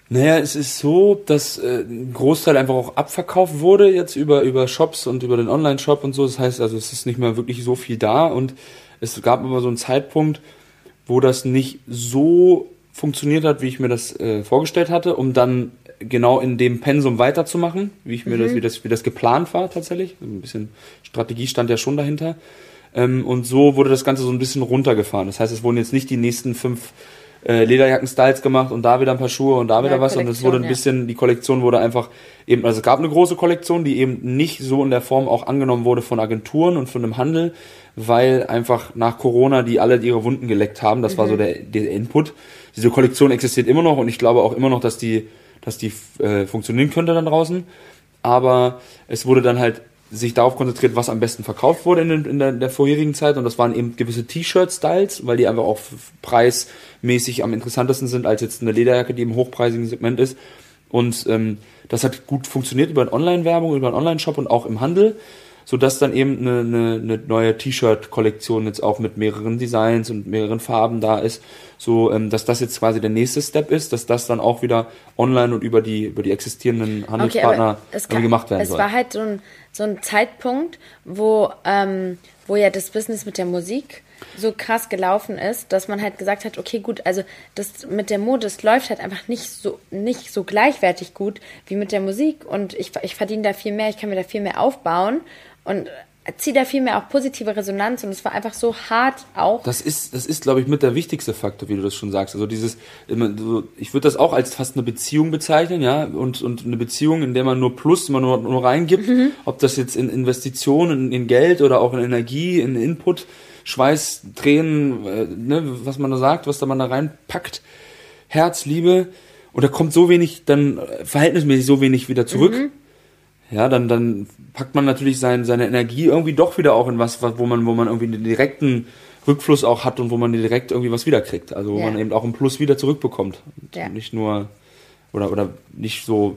Naja, es ist so, dass äh, ein Großteil einfach auch abverkauft wurde jetzt über, über Shops und über den Online-Shop und so. Das heißt also, es ist nicht mehr wirklich so viel da und es gab aber so einen Zeitpunkt, wo das nicht so funktioniert hat, wie ich mir das äh, vorgestellt hatte, um dann genau in dem Pensum weiterzumachen, wie ich mir mhm. das, wie das, wie das geplant war tatsächlich. Ein bisschen Strategie stand ja schon dahinter. Ähm, und so wurde das Ganze so ein bisschen runtergefahren. Das heißt, es wurden jetzt nicht die nächsten fünf äh, Lederjacken-Styles gemacht und da wieder ein paar Schuhe und da wieder ja, was und es wurde ein bisschen, ja. die Kollektion wurde einfach eben, also es gab eine große Kollektion, die eben nicht so in der Form auch angenommen wurde von Agenturen und von dem Handel, weil einfach nach Corona die alle ihre Wunden geleckt haben. Das mhm. war so mhm. der, der Input. Diese Kollektion existiert immer noch und ich glaube auch immer noch, dass die, dass die äh, funktionieren könnte dann draußen. Aber es wurde dann halt sich darauf konzentriert, was am besten verkauft wurde in, in, der, der, vorherigen Zeit. Und das waren eben gewisse T-Shirt-Styles, weil die einfach auch preismäßig am interessantesten sind als jetzt eine Lederjacke, die im hochpreisigen Segment ist. Und ähm, das hat gut funktioniert über eine Online-Werbung, über einen Online-Shop und auch im Handel sodass dann eben eine, eine, eine neue T-Shirt-Kollektion jetzt auch mit mehreren Designs und mehreren Farben da ist, so ähm, dass das jetzt quasi der nächste Step ist, dass das dann auch wieder online und über die über die existierenden Handelspartner okay, kann, gemacht werden es soll. Es war halt so ein, so ein Zeitpunkt, wo ähm, wo ja das Business mit der Musik so krass gelaufen ist, dass man halt gesagt hat, okay, gut, also das mit der Mode, das läuft halt einfach nicht so nicht so gleichwertig gut wie mit der Musik und ich, ich verdiene da viel mehr, ich kann mir da viel mehr aufbauen und ziehe da viel mehr auch positive Resonanz und es war einfach so hart auch. Das ist, das ist, glaube ich, mit der wichtigste Faktor, wie du das schon sagst. Also dieses, ich würde das auch als fast eine Beziehung bezeichnen, ja, und, und eine Beziehung, in der man nur Plus, immer nur, nur reingibt, mhm. ob das jetzt in Investitionen, in, in, Geld oder auch in Energie, in Input, Schweiß, Tränen, äh, ne, was man da sagt, was da man da reinpackt, Herz, Liebe, und da kommt so wenig, dann verhältnismäßig so wenig wieder zurück. Mhm ja, dann, dann packt man natürlich sein, seine Energie irgendwie doch wieder auch in was, wo man, wo man irgendwie einen direkten Rückfluss auch hat und wo man direkt irgendwie was wiederkriegt. Also wo ja. man eben auch einen Plus wieder zurückbekommt. Ja. Nicht nur, oder, oder nicht so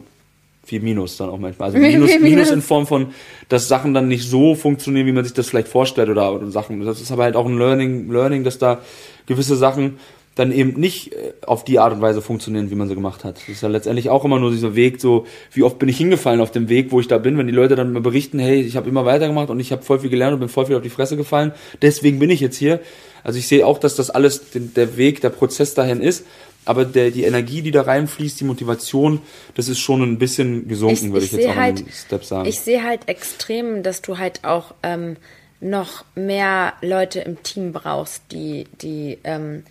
viel Minus dann auch manchmal. Also Minus, Minus in Form von, dass Sachen dann nicht so funktionieren, wie man sich das vielleicht vorstellt oder, oder Sachen. Das ist aber halt auch ein Learning, Learning, dass da gewisse Sachen dann eben nicht äh, auf die Art und Weise funktionieren, wie man sie gemacht hat. Das ist ja letztendlich auch immer nur dieser Weg, so wie oft bin ich hingefallen auf dem Weg, wo ich da bin, wenn die Leute dann berichten, hey, ich habe immer weitergemacht und ich habe voll viel gelernt und bin voll viel auf die Fresse gefallen, deswegen bin ich jetzt hier. Also ich sehe auch, dass das alles der Weg, der Prozess dahin ist, aber der, die Energie, die da reinfließt, die Motivation, das ist schon ein bisschen gesunken, ich, würde ich, ich jetzt auch halt, Step sagen. Ich sehe halt extrem, dass du halt auch ähm, noch mehr Leute im Team brauchst, die, die ähm,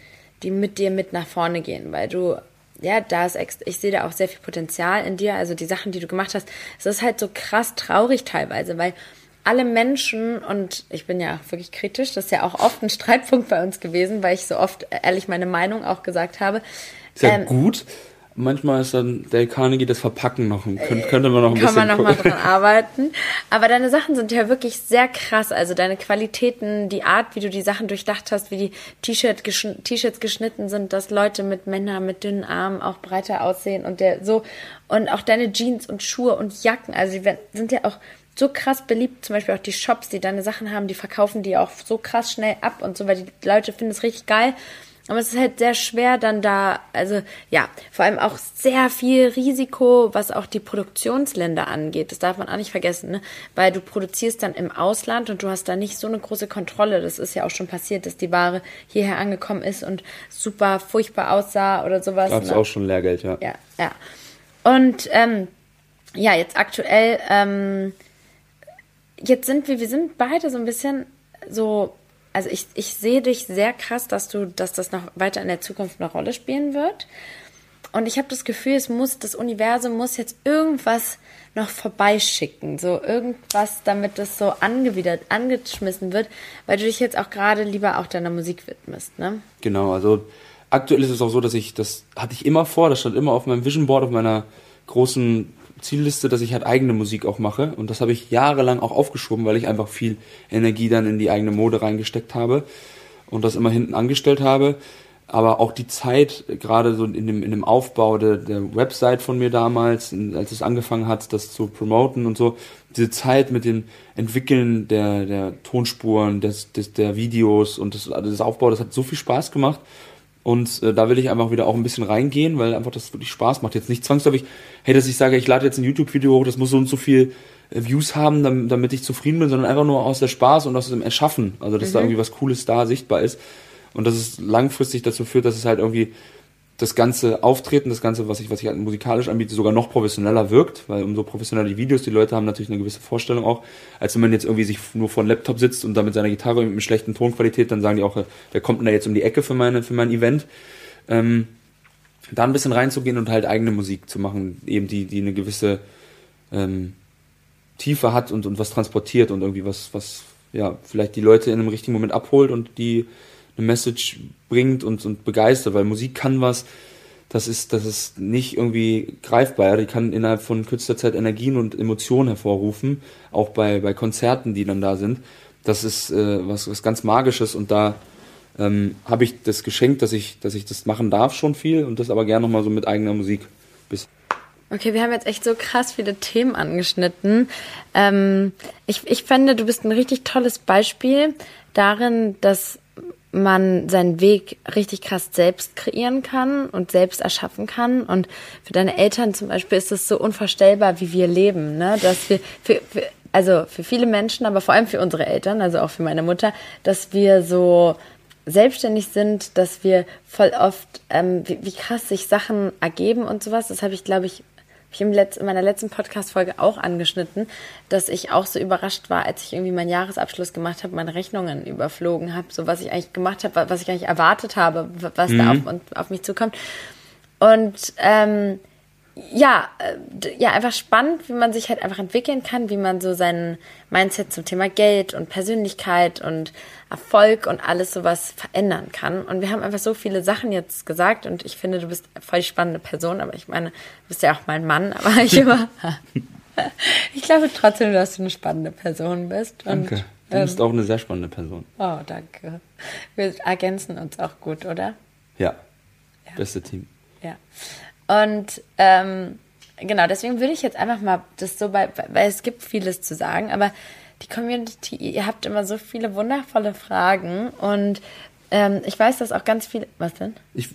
die mit dir mit nach vorne gehen, weil du ja, da ist ich sehe da auch sehr viel Potenzial in dir, also die Sachen, die du gemacht hast. Es ist halt so krass traurig teilweise, weil alle Menschen und ich bin ja wirklich kritisch, das ist ja auch oft ein Streitpunkt bei uns gewesen, weil ich so oft ehrlich meine Meinung auch gesagt habe. Ist ja ähm, gut, manchmal ist dann Dale Carnegie das Verpacken noch, könnte, könnte man noch ein Kann bisschen man noch mal dran arbeiten. Aber deine Sachen sind ja wirklich sehr krass. Also deine Qualitäten, die Art, wie du die Sachen durchdacht hast, wie die T-Shirt geschn T-Shirts geschnitten sind, dass Leute mit Männern mit dünnen Armen auch breiter aussehen und der so und auch deine Jeans und Schuhe und Jacken. Also die sind ja auch so krass beliebt, zum Beispiel auch die Shops, die deine Sachen haben, die verkaufen die auch so krass schnell ab und so, weil die Leute finden es richtig geil. Aber es ist halt sehr schwer dann da, also ja, vor allem auch sehr viel Risiko, was auch die Produktionsländer angeht. Das darf man auch nicht vergessen, ne? Weil du produzierst dann im Ausland und du hast da nicht so eine große Kontrolle. Das ist ja auch schon passiert, dass die Ware hierher angekommen ist und super furchtbar aussah oder sowas. Gab es ne? auch schon Lehrgeld, ja. Ja, ja. Und ähm, ja, jetzt aktuell, ähm, jetzt sind wir, wir sind beide so ein bisschen so, also ich, ich sehe dich sehr krass, dass du, dass das noch weiter in der Zukunft eine Rolle spielen wird. Und ich habe das Gefühl, es muss, das Universum muss jetzt irgendwas noch vorbeischicken, so irgendwas, damit das so angewidert, angeschmissen wird, weil du dich jetzt auch gerade lieber auch deiner Musik widmest, ne? Genau, also aktuell ist es auch so, dass ich, das hatte ich immer vor, das stand immer auf meinem Vision Board, auf meiner großen Zielliste, dass ich halt eigene Musik auch mache. Und das habe ich jahrelang auch aufgeschoben, weil ich einfach viel Energie dann in die eigene Mode reingesteckt habe und das immer hinten angestellt habe. Aber auch die Zeit, gerade so in dem, in dem Aufbau der, der Website von mir damals, als es angefangen hat, das zu promoten und so, diese Zeit mit dem Entwickeln der, der Tonspuren, des, des, der Videos und also das Aufbau, das hat so viel Spaß gemacht. Und äh, da will ich einfach wieder auch ein bisschen reingehen, weil einfach das wirklich Spaß macht. Jetzt nicht zwangsläufig, hey, dass ich sage, ich lade jetzt ein YouTube-Video hoch, das muss so und so viel äh, Views haben, damit, damit ich zufrieden bin, sondern einfach nur aus der Spaß und aus dem Erschaffen. Also, dass da irgendwie was Cooles da sichtbar ist. Und dass es langfristig dazu führt, dass es halt irgendwie das ganze Auftreten, das ganze, was ich, was ich halt musikalisch anbiete, sogar noch professioneller wirkt, weil umso professioneller die Videos, die Leute haben natürlich eine gewisse Vorstellung auch, als wenn man jetzt irgendwie sich nur vor einem Laptop sitzt und da mit seiner Gitarre mit einer schlechten Tonqualität, dann sagen die auch, äh, wer kommt denn da jetzt um die Ecke für meine, für mein Event? Ähm, da ein bisschen reinzugehen und halt eigene Musik zu machen, eben die, die eine gewisse ähm, Tiefe hat und, und was transportiert und irgendwie was, was, ja, vielleicht die Leute in einem richtigen Moment abholt und die eine Message bringt und, und begeistert, weil Musik kann was, das ist, das ist nicht irgendwie greifbar, die kann innerhalb von kürzester Zeit Energien und Emotionen hervorrufen, auch bei, bei Konzerten, die dann da sind. Das ist äh, was, was ganz Magisches und da ähm, habe ich das Geschenk, dass ich, dass ich das machen darf schon viel und das aber gerne nochmal so mit eigener Musik. Bis Okay, wir haben jetzt echt so krass viele Themen angeschnitten. Ähm, ich, ich finde, du bist ein richtig tolles Beispiel darin, dass man seinen Weg richtig krass selbst kreieren kann und selbst erschaffen kann. Und für deine Eltern zum Beispiel ist es so unvorstellbar, wie wir leben, ne? Dass wir für, für also für viele Menschen, aber vor allem für unsere Eltern, also auch für meine Mutter, dass wir so selbstständig sind, dass wir voll oft, ähm, wie, wie krass sich Sachen ergeben und sowas. Das habe ich, glaube ich, ich in meiner letzten Podcast-Folge auch angeschnitten, dass ich auch so überrascht war, als ich irgendwie meinen Jahresabschluss gemacht habe, meine Rechnungen überflogen habe, so was ich eigentlich gemacht habe, was ich nicht erwartet habe, was da auf, auf mich zukommt. Und ähm, ja, äh, ja, einfach spannend, wie man sich halt einfach entwickeln kann, wie man so sein Mindset zum Thema Geld und Persönlichkeit und Erfolg und alles sowas verändern kann. Und wir haben einfach so viele Sachen jetzt gesagt und ich finde, du bist voll die spannende Person, aber ich meine, du bist ja auch mein Mann, aber ich immer, ich glaube trotzdem, dass du eine spannende Person bist. Und, Danke. Du ähm, bist auch eine sehr spannende Person. oh, danke. Wir ergänzen uns auch gut, oder? Ja. Beste Team. Ja. Und ähm, genau, deswegen würde ich jetzt einfach mal das so bei, weil es gibt vieles zu sagen, aber die Community, ihr habt immer so viele wundervolle Fragen und ähm, ich weiß, dass auch ganz viele. Was denn? Ich,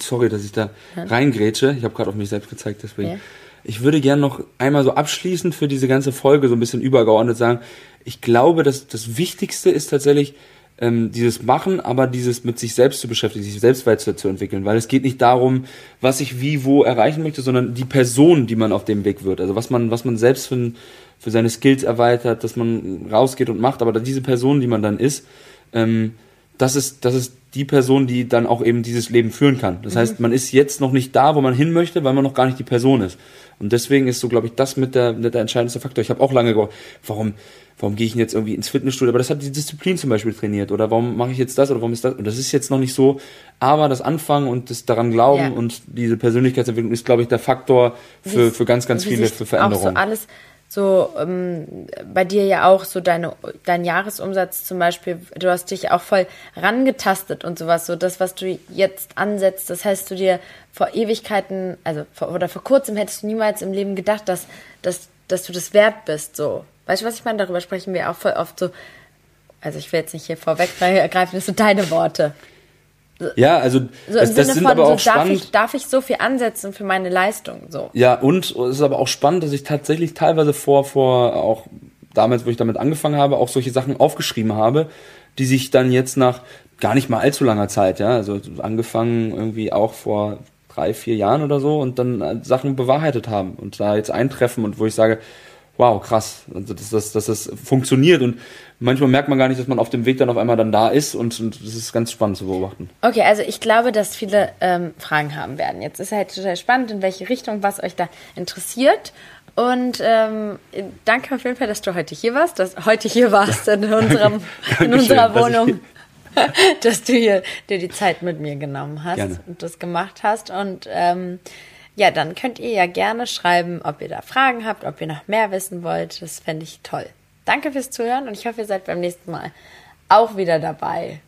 sorry, dass ich da reingrätsche. Ich habe gerade auf mich selbst gezeigt, deswegen. Ja. Ich würde gerne noch einmal so abschließend für diese ganze Folge so ein bisschen übergeordnet sagen, ich glaube, dass das Wichtigste ist tatsächlich ähm, dieses Machen, aber dieses mit sich selbst zu beschäftigen, sich selbst weiterzuentwickeln, weil es geht nicht darum, was ich wie wo erreichen möchte, sondern die Person, die man auf dem Weg wird. Also was man, was man selbst für, für seine Skills erweitert, dass man rausgeht und macht, aber diese Person, die man dann ist, ähm, das ist, das ist die Person, die dann auch eben dieses Leben führen kann. Das heißt, man ist jetzt noch nicht da, wo man hin möchte, weil man noch gar nicht die Person ist. Und deswegen ist so, glaube ich, das mit der, mit der entscheidendste Faktor. Ich habe auch lange gedacht, warum, warum gehe ich jetzt irgendwie ins Fitnessstudio? Aber das hat die Disziplin zum Beispiel trainiert. Oder warum mache ich jetzt das oder warum ist das? Und das ist jetzt noch nicht so. Aber das Anfangen und das daran glauben Ja. und diese Persönlichkeitsentwicklung ist, glaube ich, der Faktor für, für ganz, ganz viele für Veränderungen. Auch so alles, so ähm, bei dir ja auch so deine, dein Jahresumsatz zum Beispiel, du hast dich auch voll rangetastet und sowas, so das, was du jetzt ansetzt, das heißt du dir vor Ewigkeiten, also vor, oder vor kurzem hättest du niemals im Leben gedacht, dass, dass, dass du das wert bist, so. Weißt du, was ich meine? Darüber sprechen wir auch voll oft so, also ich will jetzt nicht hier vorweggreifen, das sind deine Worte. ja, also So das, im das Sinne sind von, aber so, auch darf, spannend. ich, darf ich so viel ansetzen für meine Leistung, so. Ja, und es ist aber auch spannend, dass ich tatsächlich teilweise vor, vor auch damals, wo ich damit angefangen habe, auch solche Sachen aufgeschrieben habe, die sich dann jetzt nach gar nicht mal allzu langer Zeit, ja, also angefangen irgendwie auch vor drei, vier Jahren oder so und dann äh, Sachen bewahrheitet haben und da jetzt eintreffen und wo ich sage, wow, krass, also dass, dass, dass das funktioniert und manchmal merkt man gar nicht, dass man auf dem Weg dann auf einmal dann da ist und, und das ist ganz spannend zu beobachten. Okay, also ich glaube, dass viele ähm, Fragen haben werden. Jetzt ist halt total spannend, in welche Richtung, was euch da interessiert. Und ähm, danke auf jeden Fall, dass du heute hier warst, dass heute hier warst in unserem, in unserer Wohnung, dass du hier dir die Zeit mit mir genommen hast Gerne. und das gemacht hast. Und ähm, ja, dann könnt ihr ja gerne schreiben, ob ihr da Fragen habt, ob ihr noch mehr wissen wollt. Das fände ich toll. Danke fürs Zuhören und ich hoffe, ihr seid beim nächsten Mal auch wieder dabei.